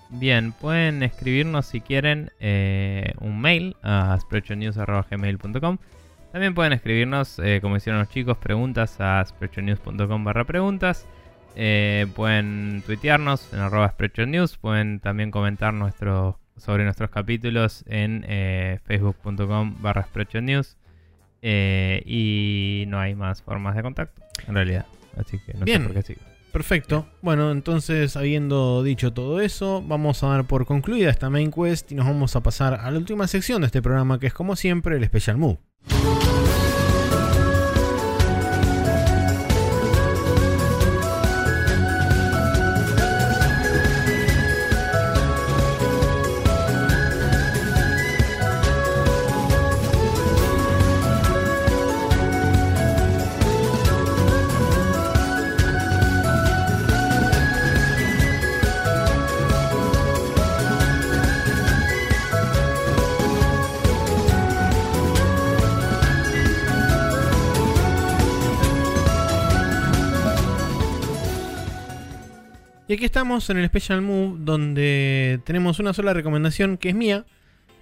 B: Bien, pueden escribirnos si quieren eh, un mail a spreadshotnews.gmail.com También pueden escribirnos, eh, como hicieron los chicos, preguntas a spreadshotnews.com barra preguntas. Eh, pueden tuitearnos en arroba. Pueden también comentar nuestro, sobre nuestros capítulos en eh, facebook.com barra spreadshotnews. Eh, y no hay más formas de contacto, en realidad. Así que no
A: Bien.
B: sé por qué sigo.
A: Perfecto. Bueno, entonces, habiendo dicho todo eso, vamos a dar por concluida esta main quest y nos vamos a pasar a la última sección de este programa, que es como siempre el Special Move. Y aquí estamos en el Special Move, donde tenemos una sola recomendación que es mía.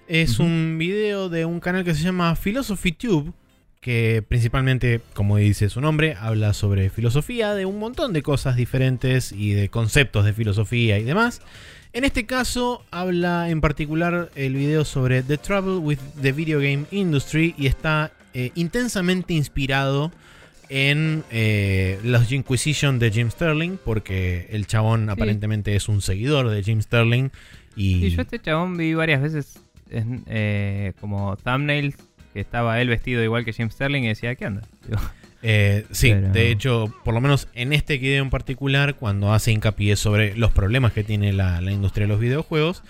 A: Es un video de un canal que se llama Philosophy Tube, que principalmente, como dice su nombre, habla sobre filosofía, de un montón de cosas diferentes y de conceptos de filosofía y demás. En este caso habla en particular el video sobre The Trouble with the Video Game Industry y está eh, intensamente inspirado en eh, los Inquisition de Jim Sterling, porque el chabón aparentemente es un seguidor de Jim Sterling. Y
B: Sí, yo este chabón vi varias veces en, eh, como thumbnails que estaba él vestido igual que Jim Sterling y decía, ¿qué onda?
A: Eh, sí,
B: Pero-
A: de hecho, por lo menos en este video en particular, cuando hace hincapié sobre los problemas que tiene la, la industria de los videojuegos,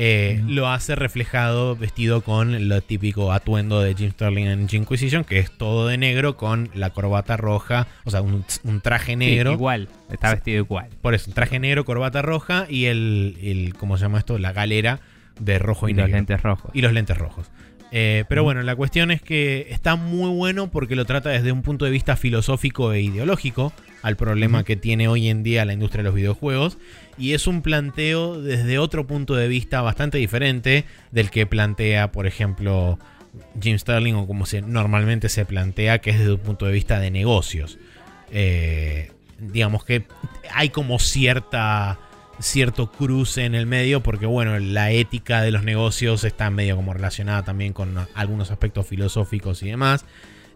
A: eh, lo hace reflejado vestido con lo típico atuendo de Jim Sterling en Inquisition, que es todo de negro con la corbata roja, o sea, un, un traje
B: sí,
A: negro.
B: igual, está vestido igual.
A: Por eso, un traje negro, corbata roja y el, el ¿cómo se llama esto? La galera de rojo y,
B: Y los
A: negro.
B: lentes rojos.
A: Y los lentes rojos. Eh, pero bueno, la cuestión es que está muy bueno porque lo trata desde un punto de vista filosófico e ideológico al problema que tiene hoy en día la industria de los videojuegos. Y es un planteo desde otro punto de vista bastante diferente del que plantea, por ejemplo, Jim Sterling o como se normalmente se plantea, que es desde un punto de vista de negocios. Eh, digamos que hay como cierta cierto cruce en el medio porque bueno la ética de los negocios está medio como relacionada también con algunos aspectos filosóficos y demás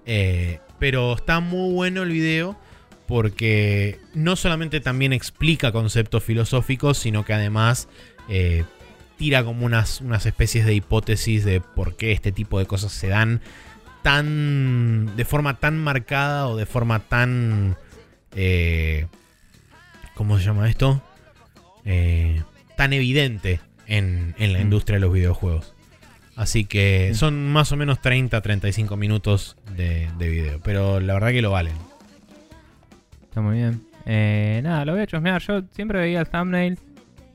A: Eh, pero está muy bueno el video porque no solamente también explica conceptos filosóficos sino que además eh, tira como unas, unas especies de hipótesis de por qué este tipo de cosas se dan tan de forma tan marcada o de forma tan eh, ¿cómo se llama esto? Eh, tan evidente en, en la
B: Mm.
A: industria de los videojuegos. Así que
B: Sí.
A: son más o menos 30-35 minutos de, de video, pero la verdad que lo valen.
B: Está muy bien. Eh, nada, lo voy a chusmear. Yo siempre veía el thumbnail.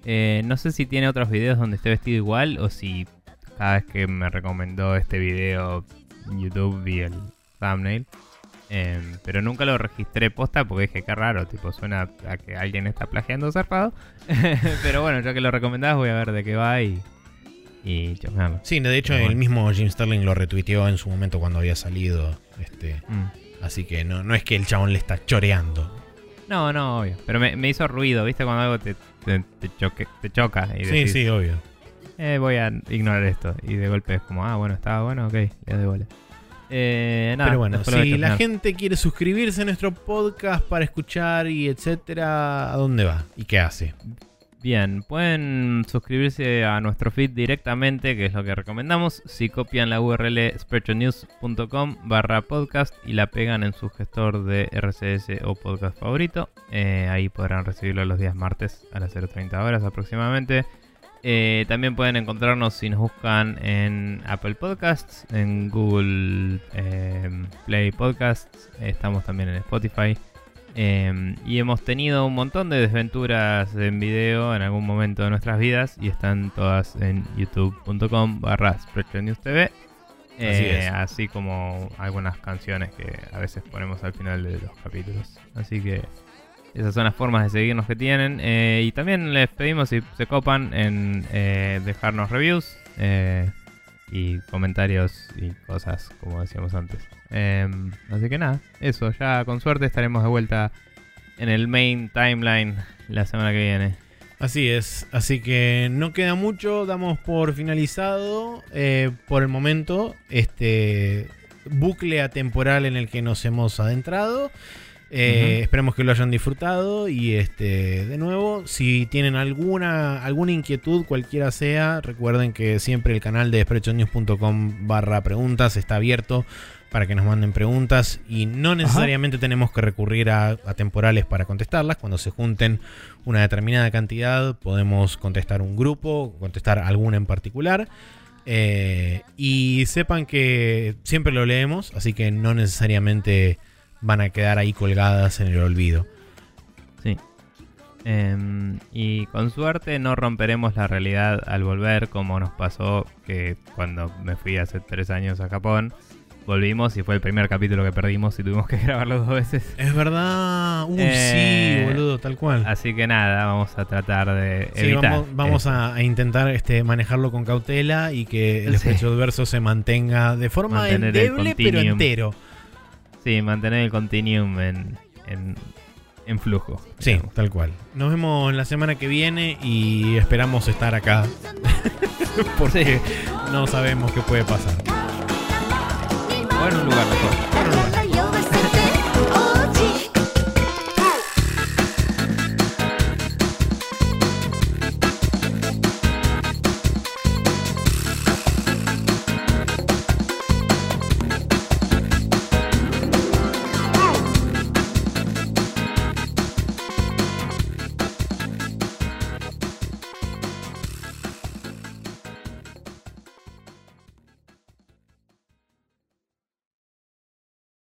B: Eh, no sé si tiene otros videos donde esté vestido igual o si cada vez que me recomendó este video en YouTube vi el thumbnail. Eh, pero nunca lo registré posta porque dije que raro, tipo suena a que alguien está plagiando zarpado. pero bueno, ya que lo recomendás voy a ver de qué va y, y chusmearlo.
A: Sí, de hecho
B: bueno.
A: el mismo Jim Sterling lo retuiteó en su momento cuando había salido. Este,
B: Mm.
A: así que no, no es que el chabón le está choreando.
B: No, no, obvio. Pero me, me hizo ruido, ¿viste? Cuando algo te, te, te choque- te choca y
A: Sí,
B: decís,
A: sí, obvio.
B: eh, voy a ignorar esto. Y de golpe es como, ah, bueno, estaba bueno, ok, le doy bola. Eh, nada,
A: Pero bueno, si la gente quiere suscribirse a nuestro podcast para escuchar y etcétera, ¿a dónde va? ¿Y qué hace?
B: Bien, pueden suscribirse a nuestro feed directamente, que es lo que recomendamos. Si copian la URL sprechonews.com barra podcast y la pegan en su gestor de RCS o podcast favorito, eh, ahí podrán recibirlo los días martes a las 0.30 horas aproximadamente. Eh, también pueden encontrarnos si nos buscan en Apple Podcasts, en Google eh, Play Podcasts, estamos también en Spotify. Eh, y hemos tenido un montón de desventuras en video en algún momento de nuestras vidas y están todas en youtube.com barra TV. Eh,
A: es.
B: así como algunas canciones que a veces ponemos al final de los capítulos. Así que esas son las formas de seguirnos que tienen. Eh, y también les pedimos si se copan en eh, dejarnos reviews eh, y comentarios y cosas como decíamos antes. Eh, así que nada, eso. Ya con suerte estaremos de vuelta en el main timeline la semana que viene.
A: Así es, así que no queda mucho, damos por finalizado por el momento este bucle atemporal en el que nos hemos adentrado. Eh. Esperemos que lo hayan disfrutado y este de nuevo, si tienen alguna alguna inquietud, cualquiera sea, recuerden que siempre el canal de sprechonews.com barra preguntas está abierto para que nos manden preguntas y no necesariamente tenemos que recurrir a, a temporales para contestarlas. Cuando se junten una determinada cantidad podemos contestar un grupo, contestar alguna en particular. Eh, y sepan que siempre lo leemos, así que no necesariamente van a quedar ahí colgadas en el olvido.
B: Sí. Em, y con suerte no romperemos la realidad al volver, como nos pasó que cuando me fui hace tres años a Japón, volvimos y fue el primer capítulo que perdimos y tuvimos que grabarlo dos veces.
A: Es verdad, uy,
B: Eh,
A: sí, boludo, tal cual.
B: Así que nada, vamos a tratar de
A: Sí,
B: evitar.
A: vamos, vamos a, a intentar este, manejarlo con cautela y que el
B: Sí.
A: adverso se mantenga de forma
B: Mantener
A: endeble pero entero.
B: Sí, mantener el continuum en, en, en flujo.
A: Sí,
B: digamos.
A: tal cual. Nos vemos la semana que viene y esperamos estar acá porque no sabemos qué puede pasar.
B: O en un lugar mejor.